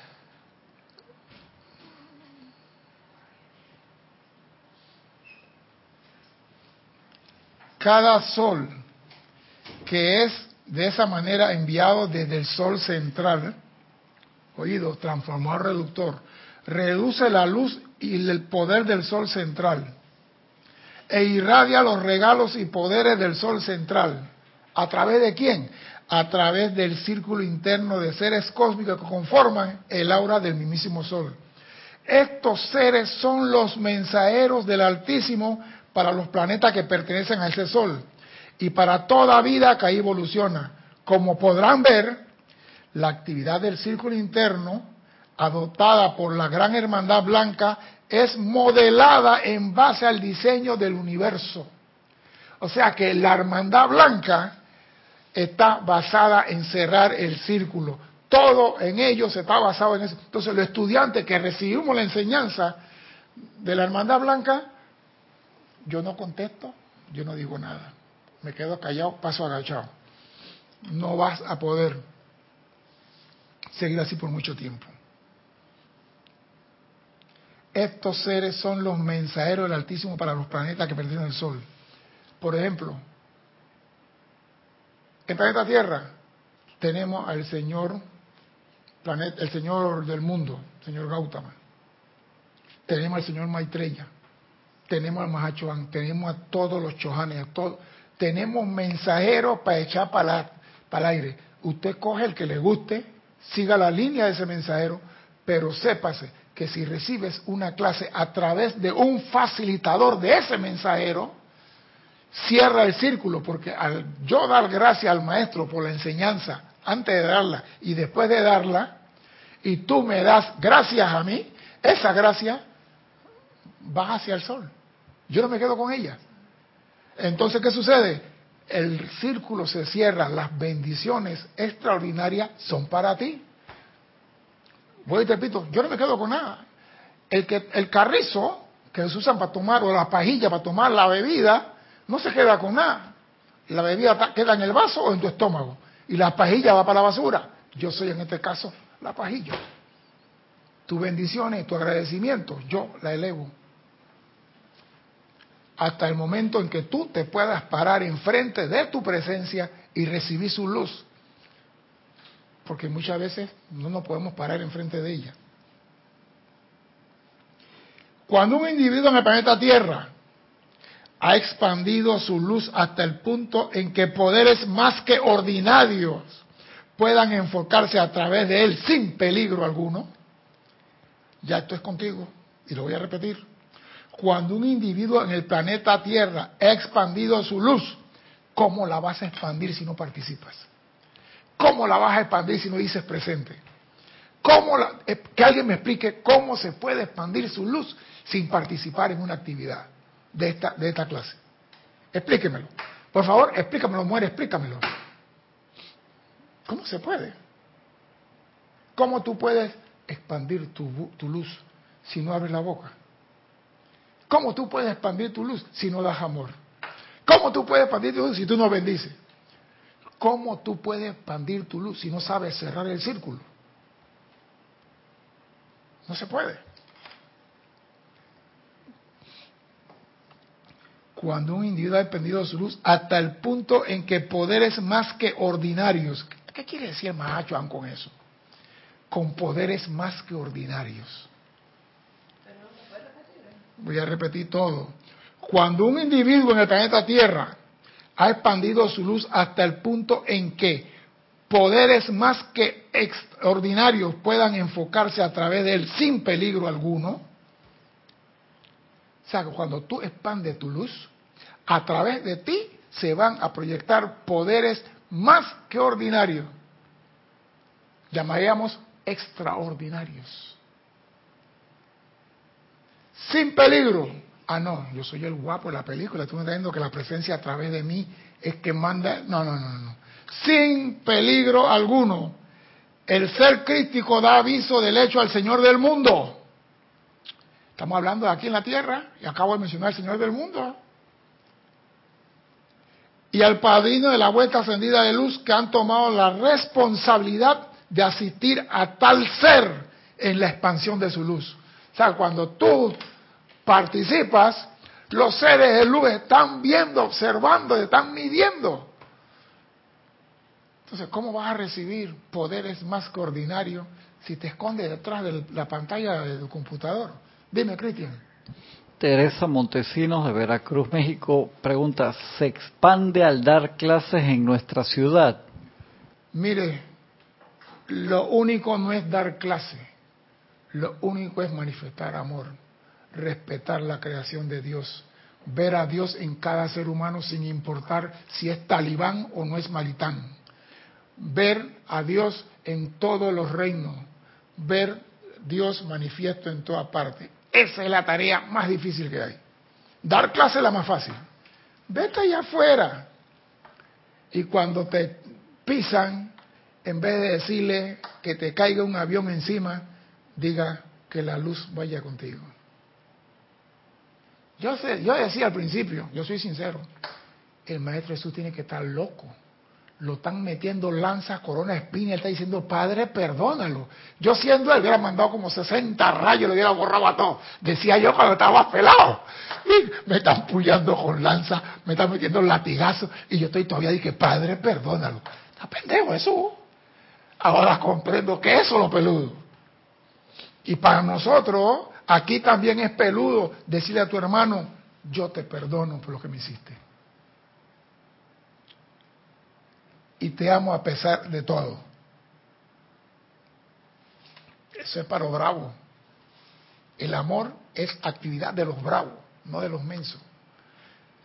[SPEAKER 1] cada sol que es de esa manera enviado desde el sol central, oído, transformador reductor, reduce la luz y el poder del sol central e irradia los regalos y poderes del sol central. ¿A través de quién? A través del círculo interno de seres cósmicos que conforman el aura del mismísimo sol. Estos seres son los mensajeros del Altísimo para los planetas que pertenecen a ese sol y para toda vida que ahí evoluciona. Como podrán ver, la actividad del círculo interno, adoptada por la Gran Hermandad Blanca, es modelada en base al diseño del universo. O sea que la Hermandad Blanca está basada en cerrar el círculo. Todo en ellos está basado en eso. Entonces los estudiantes que recibimos la enseñanza de la Hermandad Blanca, yo no contesto, yo no digo nada. Me quedo callado, paso agachado. No vas a poder seguir así por mucho tiempo. Estos seres son los mensajeros del Altísimo para los planetas que pertenecen al Sol. Por ejemplo, en planeta Tierra tenemos al Señor, planeta, el Señor del mundo, Señor Gautama. Tenemos al Señor Maitreya. Tenemos al Mahachohan. Tenemos a todos los Chohanes. A todos. Tenemos mensajeros para echar para, para el aire. Usted coge el que le guste, siga la línea de ese mensajero, pero sépase que si recibes una clase a través de un facilitador de ese mensajero, cierra el círculo, porque al yo dar gracias al maestro por la enseñanza antes de darla y después de darla, y tú me das gracias a mí, esa gracia va hacia el sol. Yo no me quedo con ella. Entonces, ¿qué sucede? El círculo se cierra, las bendiciones extraordinarias son para ti. Voy y te repito, yo no me quedo con nada. El, que, el carrizo que se usan para tomar, o la pajilla para tomar la bebida, no se queda con nada. La bebida queda en el vaso o en tu estómago. Y la pajilla va para la basura. Yo soy en este caso la pajilla. Tu bendiciones, tu agradecimiento, yo la elevo. Hasta el momento en que tú te puedas parar enfrente de tu presencia y recibir su luz porque muchas veces no nos podemos parar enfrente de ella. Cuando un individuo en el planeta Tierra ha expandido su luz hasta el punto en que poderes más que ordinarios puedan enfocarse a través de él sin peligro alguno, ya esto es contigo, y lo voy a repetir. Cuando un individuo en el planeta Tierra ha expandido su luz, ¿cómo la vas a expandir si no participas? ¿Cómo la vas a expandir si no dices presente? ¿Cómo eh, que alguien me explique cómo se puede expandir su luz sin participar en una actividad de esta, de esta clase. Explíquemelo. Por favor, explícamelo, muere, explícamelo. ¿Cómo se puede? ¿Cómo tú puedes expandir tu, tu luz si no abres la boca? ¿Cómo tú puedes expandir tu luz si no das amor? ¿Cómo tú puedes expandir tu luz si tú no bendices? ¿Cómo tú puedes expandir tu luz si no sabes cerrar el círculo? No se puede. Cuando un individuo ha expandido su luz hasta el punto en que poderes más que ordinarios, ¿qué quiere decir Mahachohan con eso? Con poderes más que ordinarios. Voy a repetir todo. Cuando un individuo en el planeta Tierra ha expandido su luz hasta el punto en que poderes más que extraordinarios puedan enfocarse a través de él sin peligro alguno. O sea, cuando tú expandes tu luz, a través de ti se van a proyectar poderes más que ordinarios. Llamaríamos extraordinarios. Sin peligro ah, no, yo soy el guapo de la película, tú me estás diciendo que la presencia a través de mí es que manda, no, no, no, no, sin peligro alguno. El ser crítico da aviso del hecho al Señor del mundo. Estamos hablando de aquí en la tierra y acabo de mencionar al Señor del mundo. y al padrino de la vuelta ascendida de luz que han tomado la responsabilidad de asistir a tal ser en la expansión de su luz. O sea, cuando tú participas, los seres de luz están viendo, observando, están midiendo. Entonces, ¿cómo vas a recibir poderes más que ordinarios si te escondes detrás de la pantalla de tu computador? Dime, Cristian.
[SPEAKER 3] Teresa Montesinos de Veracruz, México, pregunta, ¿se expande al dar clases en nuestra ciudad?
[SPEAKER 1] Mire, lo único no es dar clase, lo único es manifestar amor, respetar la creación de Dios, ver a Dios en cada ser humano sin importar si es talibán o no es malitán, ver a Dios en todos los reinos, ver Dios manifiesto en toda parte. Esa es la tarea más difícil que hay. Dar clase es la más fácil. Vete allá afuera. Y cuando te pisan, en vez de decirle que te caiga un avión encima, diga que la luz vaya contigo. Yo, sé, yo decía al principio, yo soy sincero, el Maestro Jesús tiene que estar loco lo están metiendo lanzas, corona, espina, él está diciendo, Padre, perdónalo. Yo siendo él, hubiera mandado como 60 rayos, lo hubiera borrado a todo. Decía yo cuando estaba pelado. Me están puyando con lanza, me están metiendo latigazos, y yo estoy todavía dije, Padre, perdónalo. Está pendejo eso. Ahora comprendo que eso es lo peludo. Y para nosotros, aquí también es peludo decirle a tu hermano, yo te perdono por lo que me hiciste. y te amo a pesar de todo. Eso es para los bravos. El amor es actividad de los bravos, no de los mensos.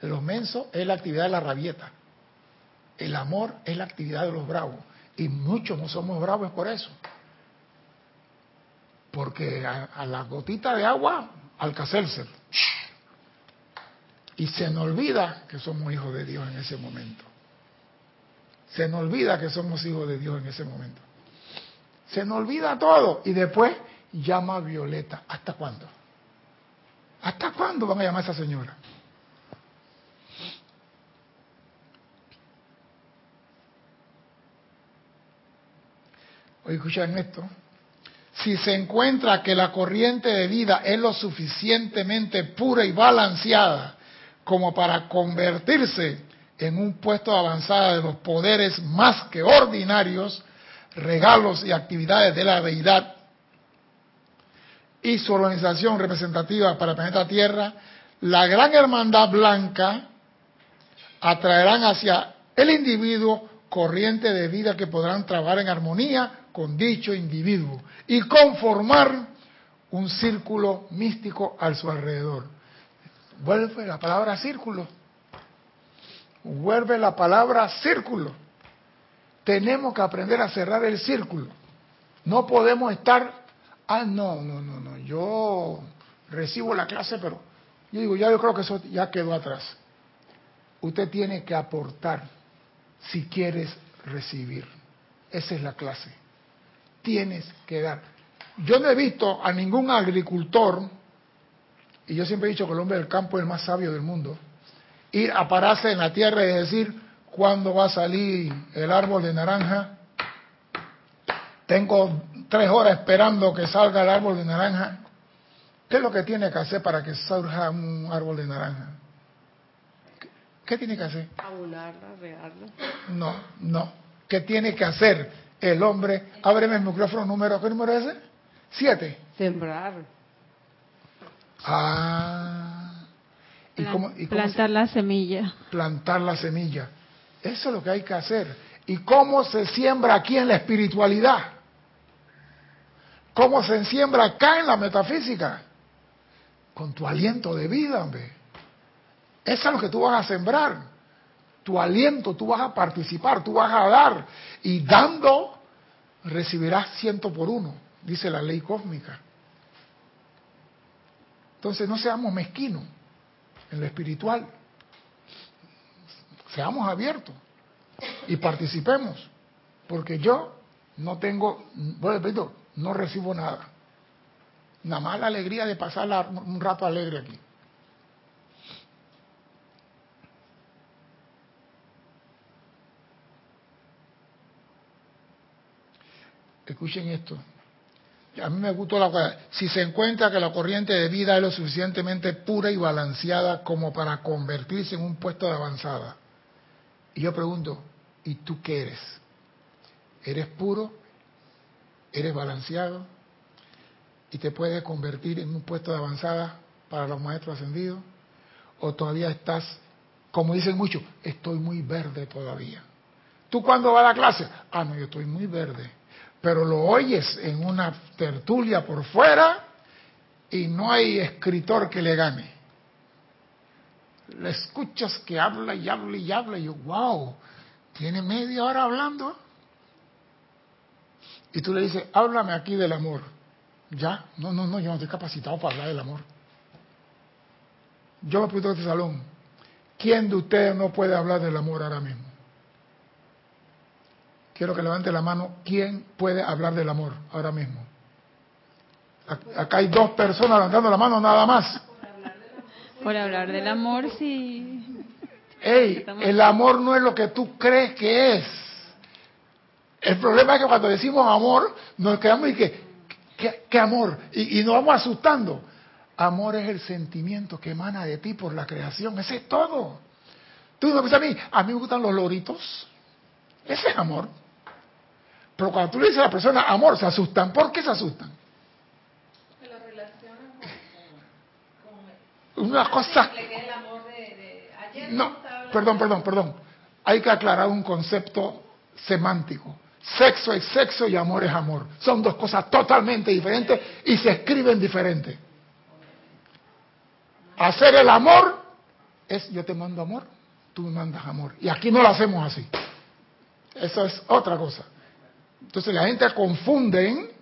[SPEAKER 1] De los mensos es la actividad de la rabieta. El amor es la actividad de los bravos. Y muchos no somos bravos por eso. Porque a, la gotita de agua, al cacerse. Y se nos olvida que somos hijos de Dios en ese momento. Se nos olvida que somos hijos de Dios en ese momento. Se nos olvida todo. Y después llama a Violeta. ¿Hasta cuándo? ¿Hasta cuándo van a llamar a esa señora? Oye, escuchan esto. Si se encuentra que la corriente de vida es lo suficientemente pura y balanceada como para convertirse en un puesto avanzada de los poderes más que ordinarios, regalos y actividades de la deidad y su organización representativa para el planeta Tierra, la gran hermandad blanca atraerán hacia el individuo corriente de vida que podrán trabajar en armonía con dicho individuo y conformar un círculo místico a su alrededor. Vuelve la palabra círculo vuelve la palabra círculo. Tenemos que aprender a cerrar el círculo. No podemos estar, ah, no, no, no, no, yo recibo la clase, pero yo digo, ya yo creo que eso ya quedó atrás. Usted tiene que aportar si quieres recibir. Esa es la clase. Tienes que dar. Yo no he visto a ningún agricultor, y yo siempre he dicho que el hombre del campo es el más sabio del mundo, ir a pararse en la tierra y decir, ¿cuándo va a salir el árbol de naranja? Tengo tres horas esperando que salga el árbol de naranja. ¿Qué es lo que tiene que hacer para que salga un árbol de naranja? ¿Qué tiene que hacer?
[SPEAKER 2] Abunarla, regarla.
[SPEAKER 1] No, no. ¿Qué tiene que hacer el hombre? Ábreme el micrófono número, ¿qué número es ese? Siete.
[SPEAKER 2] Sembrar.
[SPEAKER 1] Ah.
[SPEAKER 4] ¿Y plantar la semilla.
[SPEAKER 1] Plantar la semilla. Eso es lo que hay que hacer. ¿Y cómo se siembra aquí en la espiritualidad? ¿Cómo se siembra acá en la metafísica? Con tu aliento de vida, hombre. Eso es lo que tú vas a sembrar. Tu aliento, tú vas a participar, tú vas a dar. Y dando, recibirás ciento por uno, dice la ley cósmica. Entonces no seamos mezquinos en lo espiritual. Seamos abiertos y participemos, porque yo no tengo, bueno, no recibo nada. Nada más la alegría de pasar un rato alegre aquí. Escuchen esto. A mí me gustó la cosa. Si se encuentra que la corriente de vida es lo suficientemente pura y balanceada como para convertirse en un puesto de avanzada. Y yo pregunto, ¿y tú qué eres? ¿Eres puro? ¿Eres balanceado? ¿Y te puedes convertir en un puesto de avanzada para los maestros ascendidos? ¿O todavía estás, como dicen muchos, estoy muy verde todavía? ¿Tú cuándo vas a la clase? Ah, no, yo estoy muy verde pero lo oyes en una tertulia por fuera y no hay escritor que le gane. Le escuchas que habla y habla y habla y yo, wow, tiene media hora hablando. Y tú le dices, háblame aquí del amor. Ya, no, no, no, yo no estoy capacitado para hablar del amor. Yo me pregunto en este salón, ¿quién de ustedes no puede hablar del amor ahora mismo? Quiero que levante la mano. ¿Quién puede hablar del amor ahora mismo? Acá hay dos personas levantando la mano nada más.
[SPEAKER 4] Por hablar del amor, sí.
[SPEAKER 1] Ey, el amor no es lo que tú crees que es. El problema es que cuando decimos amor, nos quedamos y que, ¿qué, amor? Y, y nos vamos asustando. Amor es el sentimiento que emana de ti por la creación. Ese es todo. Tú no piensas a mí, a mí me gustan los loritos. Ese es amor. Pero cuando tú le dices a la persona amor, se asustan. ¿Por qué se asustan? Se lo relacionan con, una cosa. no, perdón, perdón, perdón. Hay que aclarar un concepto semántico. Sexo es sexo y amor es amor. Son dos cosas totalmente diferentes y se escriben diferente. Hacer el amor es yo te mando amor, tú me mandas amor. Y aquí no lo hacemos así. Eso es otra cosa. Entonces la gente confunde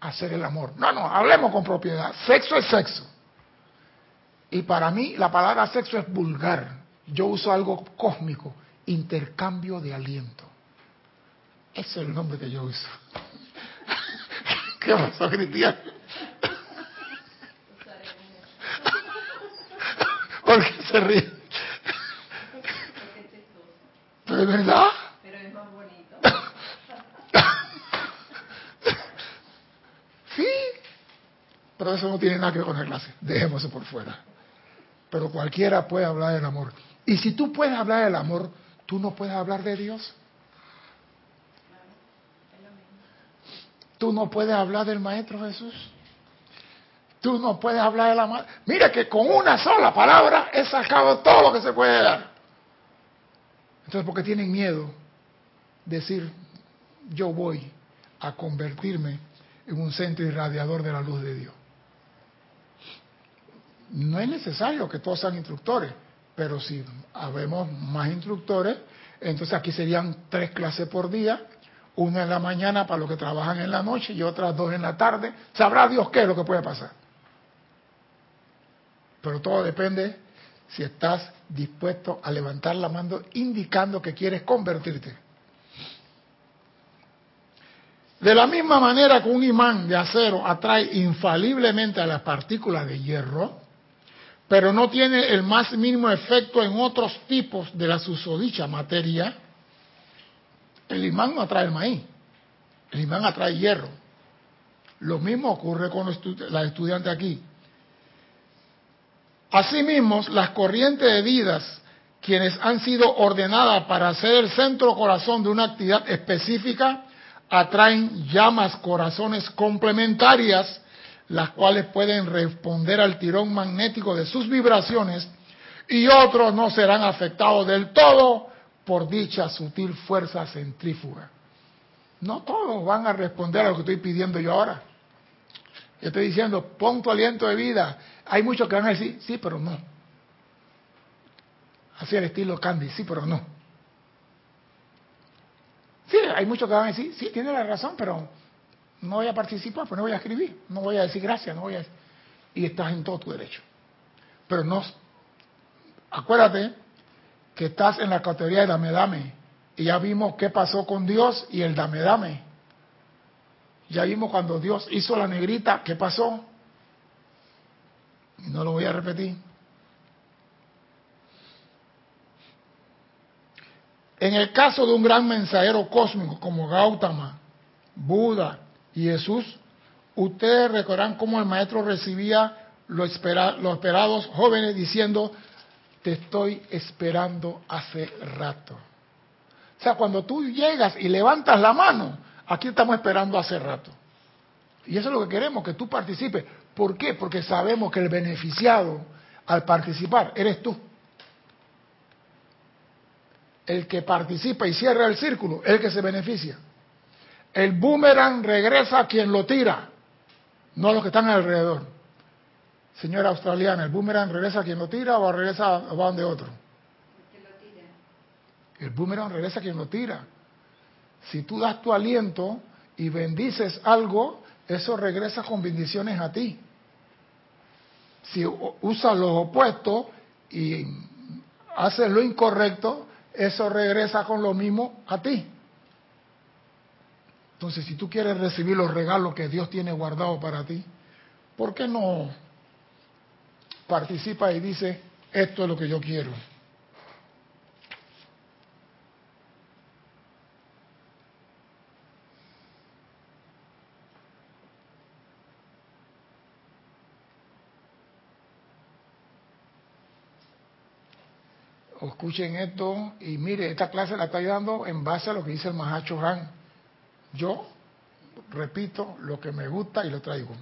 [SPEAKER 1] hacer el amor. No, no, hablemos con propiedad. Sexo es sexo. Y para mí la palabra sexo es vulgar. Yo uso algo cósmico, intercambio de aliento. Ese es el nombre que yo uso. ¿Qué pasó, Cristian? ¿Por qué se ríe? ¿Pero es verdad? Pero eso no tiene nada que ver con la clase. Dejemos eso por fuera. Pero cualquiera puede hablar del amor. Y si tú puedes hablar del amor, tú no puedes hablar de Dios. Tú no puedes hablar del Maestro Jesús. Tú no puedes hablar de la madre. Mira que con una sola palabra he sacado todo lo que se puede dar. Entonces, porque tienen miedo decir, yo voy a convertirme en un centro irradiador de la luz de Dios. No es necesario que todos sean instructores, pero si habemos más instructores, entonces aquí serían tres clases por día, una en la mañana para los que trabajan en la noche y otras dos en la tarde. Sabrá Dios qué es lo que puede pasar. Pero todo depende si estás dispuesto a levantar la mano indicando que quieres convertirte. De la misma manera que un imán de acero atrae infaliblemente a las partículas de hierro, pero no tiene el más mínimo efecto en otros tipos de la susodicha materia, el imán no atrae el maíz, el imán atrae hierro. Lo mismo ocurre con los estudiantes aquí. Asimismo, las corrientes de vidas, quienes han sido ordenadas para ser el centro corazón de una actividad específica, atraen llamas corazones complementarias las cuales pueden responder al tirón magnético de sus vibraciones y otros no serán afectados del todo por dicha sutil fuerza centrífuga. No todos van a responder a lo que estoy pidiendo yo ahora. Yo estoy diciendo, pon tu aliento de vida. Hay muchos que van a decir, sí, pero no. Así el estilo Candy, sí, pero no. Sí, hay muchos que van a decir, sí, tiene la razón, pero no voy a participar, pues no voy a escribir, no voy a decir gracias, no voy a... Y estás en todo tu derecho. Pero no... Acuérdate que estás en la categoría de dame dame. Y ya vimos qué pasó con Dios y el dame dame. Ya vimos cuando Dios hizo la negrita, ¿qué pasó? No lo voy a repetir. En el caso de un gran mensajero cósmico como Gautama, Buda y Jesús, ustedes recordarán cómo el maestro recibía los, los esperados jóvenes diciendo, te estoy esperando hace rato. O sea, cuando tú llegas y levantas la mano, aquí estamos esperando hace rato. Y eso es lo que queremos, que tú participes. ¿Por qué? Porque sabemos que el beneficiado al participar eres tú. El que participa y cierra el círculo es el que se beneficia. El boomerang regresa a quien lo tira, no a los que están alrededor. Señora australiana, ¿el boomerang regresa a quien lo tira o regresa o va donde otro? El boomerang regresa a quien lo tira. Si tú das tu aliento y bendices algo, eso regresa con bendiciones a ti. Si usas los opuestos y haces lo incorrecto, eso regresa con lo mismo a ti. Entonces, si tú quieres recibir los regalos que Dios tiene guardados para ti, ¿por qué no participa y dice, esto es lo que yo quiero? Escuchen esto y mire, esta clase la estoy dando en base a lo que dice el Mahacho Han. Yo repito lo que me gusta y lo traigo.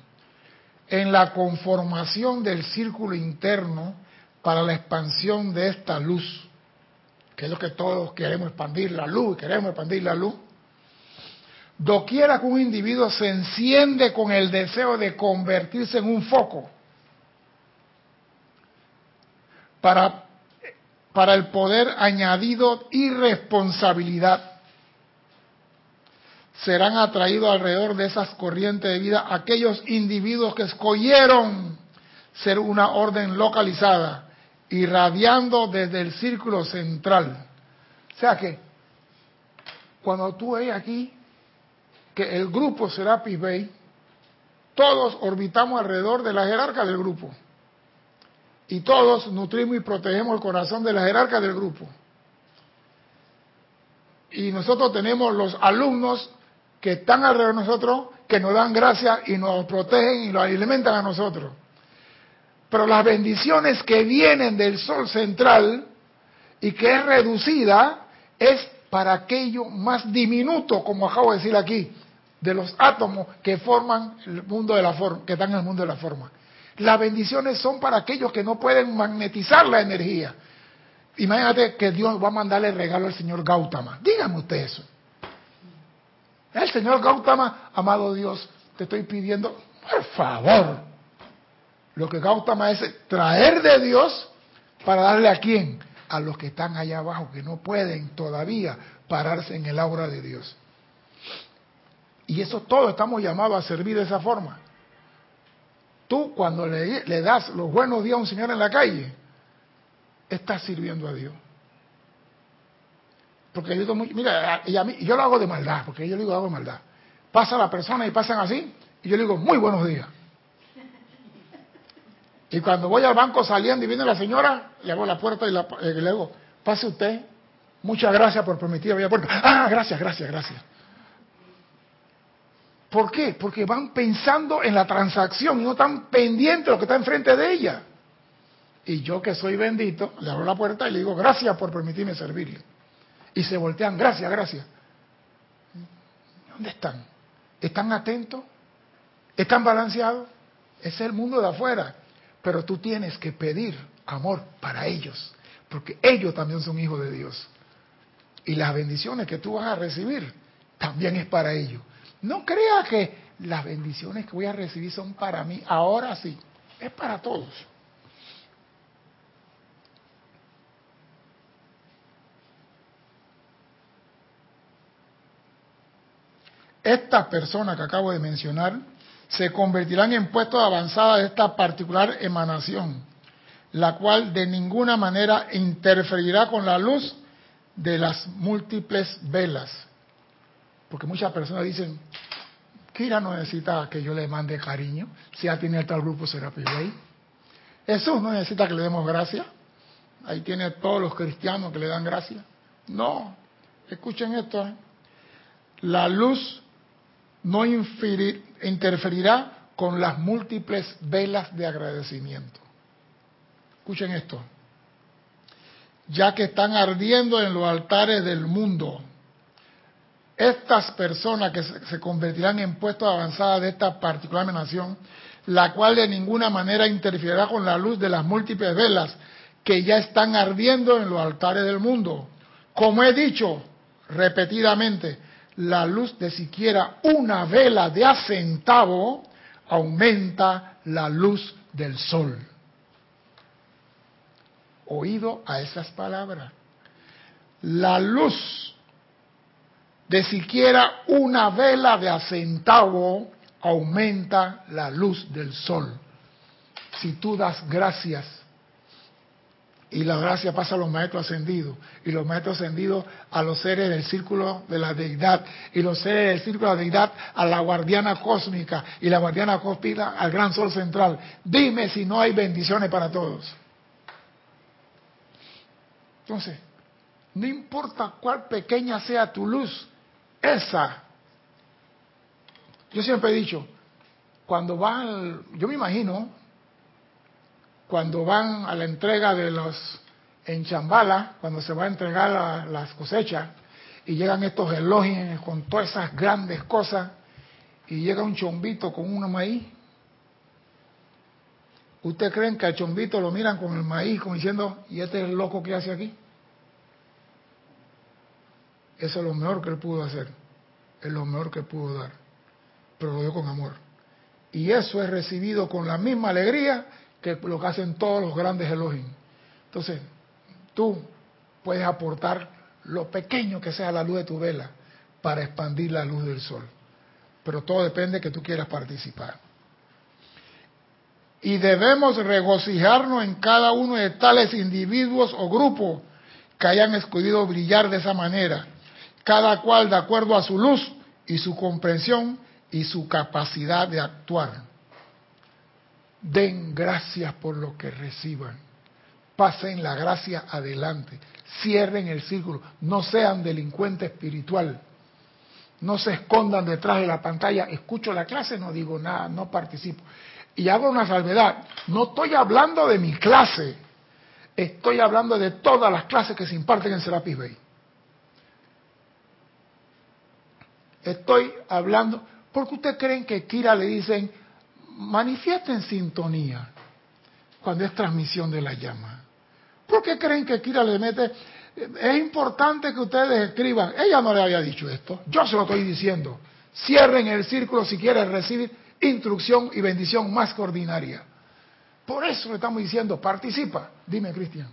[SPEAKER 1] En la conformación del círculo interno para la expansión de esta luz, que es lo que todos queremos expandir la luz, queremos expandir la luz. Doquiera que un individuo se enciende con el deseo de convertirse en un foco para para el poder añadido y responsabilidad. Serán atraídos alrededor de esas corrientes de vida aquellos individuos que escogieron ser una orden localizada, irradiando desde el círculo central. O sea que, cuando tú ves aquí que el grupo Serapis Bay, todos orbitamos alrededor de la jerarca del grupo y todos nutrimos y protegemos el corazón de la jerarca del grupo. Y nosotros tenemos los alumnos que están alrededor de nosotros, que nos dan gracias y nos protegen y nos alimentan a nosotros. Pero las bendiciones que vienen del sol central y que es reducida es para aquello más diminuto, como acabo de decir aquí, de los átomos que forman el mundo de la forma, que están en el mundo de la forma. Las bendiciones son para aquellos que no pueden magnetizar la energía. Imagínate que Dios va a mandarle regalo al señor Gautama. Dígame usted eso. El señor Gautama, amado Dios, te estoy pidiendo, por favor. Lo que Gautama es traer de Dios para darle a quién? A los que están allá abajo, que no pueden todavía pararse en el aura de Dios. Y eso todo estamos llamados a servir de esa forma. Tú cuando le, le, das los buenos días a un señor en la calle, estás sirviendo a Dios. Porque yo, mira, y a yo lo hago de maldad, porque yo digo hago de maldad. Pasa la persona y pasan así, y yo le digo, muy buenos días. Y cuando voy al banco saliendo y viene la señora, le hago la puerta y, la, eh, le digo, pase usted, muchas gracias por permitir abrir la puerta. Ah, gracias, gracias, gracias. ¿Por qué? Porque van pensando en la transacción y no están pendientes de lo que está enfrente de ella. Y yo que soy bendito, le abro la puerta y le digo, gracias por permitirme servirle. Y se voltean, gracias, gracias. ¿Dónde están? ¿Están atentos? ¿Están balanceados? Es el mundo de afuera. Pero tú tienes que pedir amor para ellos, porque ellos también son hijos de Dios. Y las bendiciones que tú vas a recibir también es para ellos. No crea que las bendiciones que voy a recibir son para mí, ahora sí, es para todos. Estas personas que acabo de mencionar se convertirán en puestos de avanzada de esta particular emanación, la cual de ninguna manera interferirá con la luz de las múltiples velas. Porque muchas personas dicen, Kira no necesita que yo le mande cariño, si ya tiene tal grupo Serapis Bay. Jesús no necesita que le demos gracia. Ahí tiene todos los cristianos que le dan gracia. No, escuchen esto. ¿eh? La luz no interferirá con las múltiples velas de agradecimiento. Escuchen esto. Ya que están ardiendo en los altares del mundo, estas personas que se convertirán en puestos avanzados de esta particular nación, la cual de ninguna manera interferirá con la luz de las múltiples velas que ya están ardiendo en los altares del mundo. Como he dicho repetidamente, la luz de siquiera una vela de a aumenta la luz del sol. Oído a esas palabras. La luz de siquiera una vela de a aumenta la luz del sol. Si tú das gracias y la gracia pasa a los maestros ascendidos y los maestros ascendidos a los seres del círculo de la deidad y los seres del círculo de la deidad a la guardiana cósmica y la guardiana cósmica al gran sol central. Dime si no hay bendiciones para todos. Entonces, no importa cuál pequeña sea tu luz, esa. Yo siempre he dicho, cuando van, yo me imagino, cuando van a la entrega de los en Chambala, cuando se va a entregar las cosechas, y llegan estos elogios con todas esas grandes cosas, y llega un chombito con una maíz. ¿Usted creen que al chombito lo miran con el maíz, como diciendo, ¿y este es el loco que hace aquí? Eso es lo mejor que él pudo hacer, es lo mejor que pudo dar, pero lo dio con amor. Y eso es recibido con la misma alegría que lo que hacen todos los grandes elogios. Entonces, tú puedes aportar lo pequeño que sea la luz de tu vela para expandir la luz del sol. Pero todo depende de que tú quieras participar. Y debemos regocijarnos en cada uno de tales individuos o grupos que hayan escogido brillar de esa manera, cada cual de acuerdo a su luz y su comprensión y su capacidad de actuar. Den gracias por lo que reciban. Pasen la gracia adelante. Cierren el círculo. No sean delincuente espiritual. No se escondan detrás de la pantalla. Escucho la clase, no digo nada, no participo. Y hago una salvedad. No estoy hablando de mi clase. Estoy hablando de todas las clases que se imparten en Serapis Bay. Estoy hablando, porque ustedes creen que Kira le dicen, manifiesta en sintonía cuando es transmisión de la llama. ¿Por qué creen que Kira le mete? Es importante que ustedes escriban. Ella no le había dicho esto. Yo se lo estoy diciendo. Cierren el círculo si quieren recibir instrucción y bendición más que ordinaria. Por eso le estamos diciendo, participa. Dime, Cristian.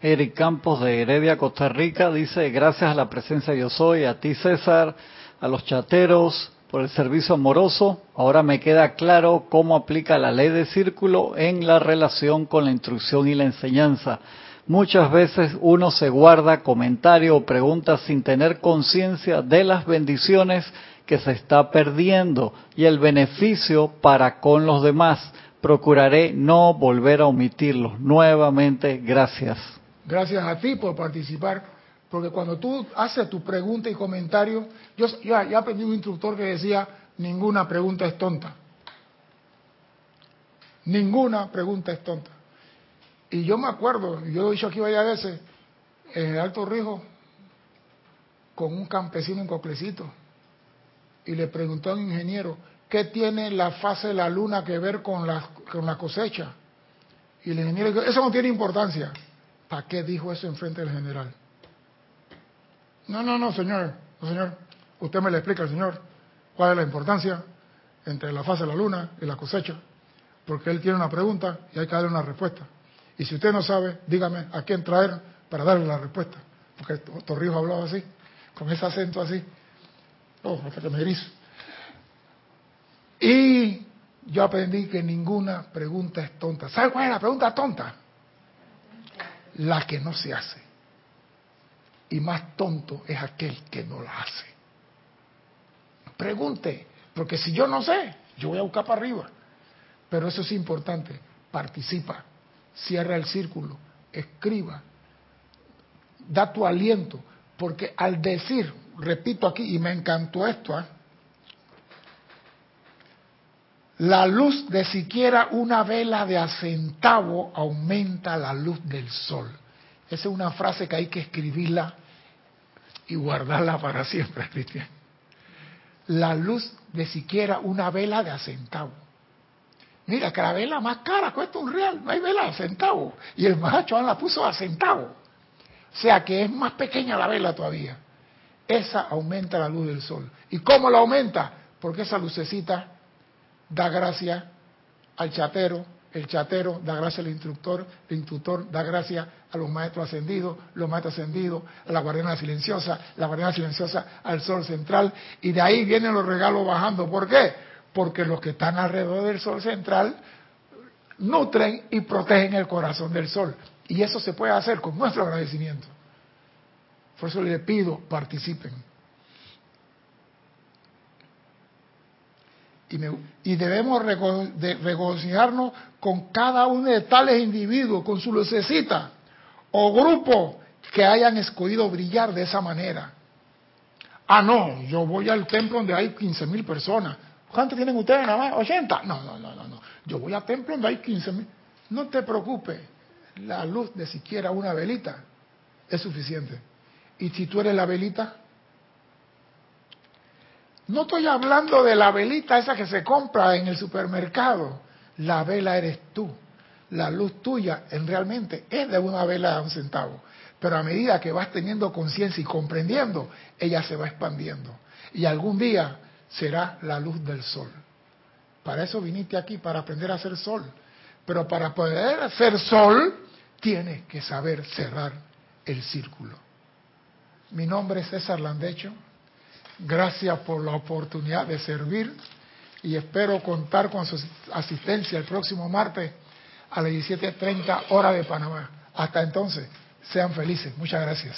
[SPEAKER 3] Eric Campos de Heredia, Costa Rica, dice, gracias a la presencia Yo Soy, a ti César, a los chateros, por el servicio amoroso, ahora me queda claro cómo aplica la ley de círculo en la relación con la instrucción y la enseñanza. Muchas veces uno se guarda comentario o preguntas sin tener conciencia de las bendiciones que se está perdiendo y el beneficio para con los demás. Procuraré no volver a omitirlos. Nuevamente, gracias.
[SPEAKER 1] Gracias a ti por participar porque cuando tú haces tu pregunta y comentario, yo ya, aprendí un instructor que decía, ninguna pregunta es tonta. Ninguna pregunta es tonta. Y yo me acuerdo, yo lo he dicho aquí varias veces, en el Alto Rijo, con un campesino en Coclecito, y le preguntó a un ingeniero, ¿qué tiene la fase de la luna que ver con la, con cosecha? Y el ingeniero dijo, eso no tiene importancia. ¿Para qué dijo eso en frente del general? No, no, no, señor, señor. Usted me le explica al señor cuál es la importancia entre la fase de la luna y la cosecha, porque él tiene una pregunta y hay que darle una respuesta. Y si usted no sabe, dígame a quién traer para darle la respuesta. Porque Torrijos hablaba así, con ese acento así. Oh, hasta que me erizo. Y yo aprendí que ninguna pregunta es tonta. ¿Sabe cuál es la pregunta tonta? La que no se hace y más tonto es aquel que no la hace. Pregunte, porque si yo no sé, yo voy a buscar para arriba. Pero eso es importante, participa, cierra el círculo, escriba, da tu aliento, porque al decir, repito aquí, y me encantó esto, ¿ah? La luz de siquiera una vela de a centavo aumenta la luz del sol. Esa es una frase que hay que escribirla y guardarla para siempre, Cristian. La luz de siquiera una vela de a. Mira, que la vela más cara cuesta un real, no hay vela a centavo. Y el macho la puso a centavo. O sea que es más pequeña la vela todavía. Esa aumenta la luz del sol. ¿Y cómo la aumenta? Porque esa lucecita da gracia al chatero, el chatero da gracia al instructor, el instructor da gracia a los maestros ascendidos, los maestros ascendidos a la guardiana silenciosa, la guardiana silenciosa al sol central, y de ahí vienen los regalos bajando. ¿Por qué? Porque los que están alrededor del sol central nutren y protegen el corazón del sol. Y eso se puede hacer con nuestro agradecimiento. Por eso les pido, participen. Y, debemos regocijarnos con cada uno de tales individuos, con su lucecita o grupo que hayan escogido brillar de esa manera. Ah, no, yo voy al templo donde hay 15 mil personas. ¿Cuántos tienen ustedes nada más? ¿80? No, no, no, no, no. Yo voy al templo donde hay 15 mil. No te preocupes, la luz de siquiera una velita es suficiente. Y si tú eres la velita, no estoy hablando de la velita esa que se compra en el supermercado. La vela eres tú. La luz tuya en realmente es de una vela a un centavo. Pero a medida que vas teniendo conciencia y comprendiendo, ella se va expandiendo. Y algún día será la luz del sol. Para eso viniste aquí, para aprender a hacer sol. Pero para poder hacer sol, tienes que saber cerrar el círculo. Mi nombre es César Landecho. Gracias por la oportunidad de servir y espero contar con su asistencia el próximo martes a las 17.30 hora de Panamá. Hasta entonces, sean felices. Muchas gracias.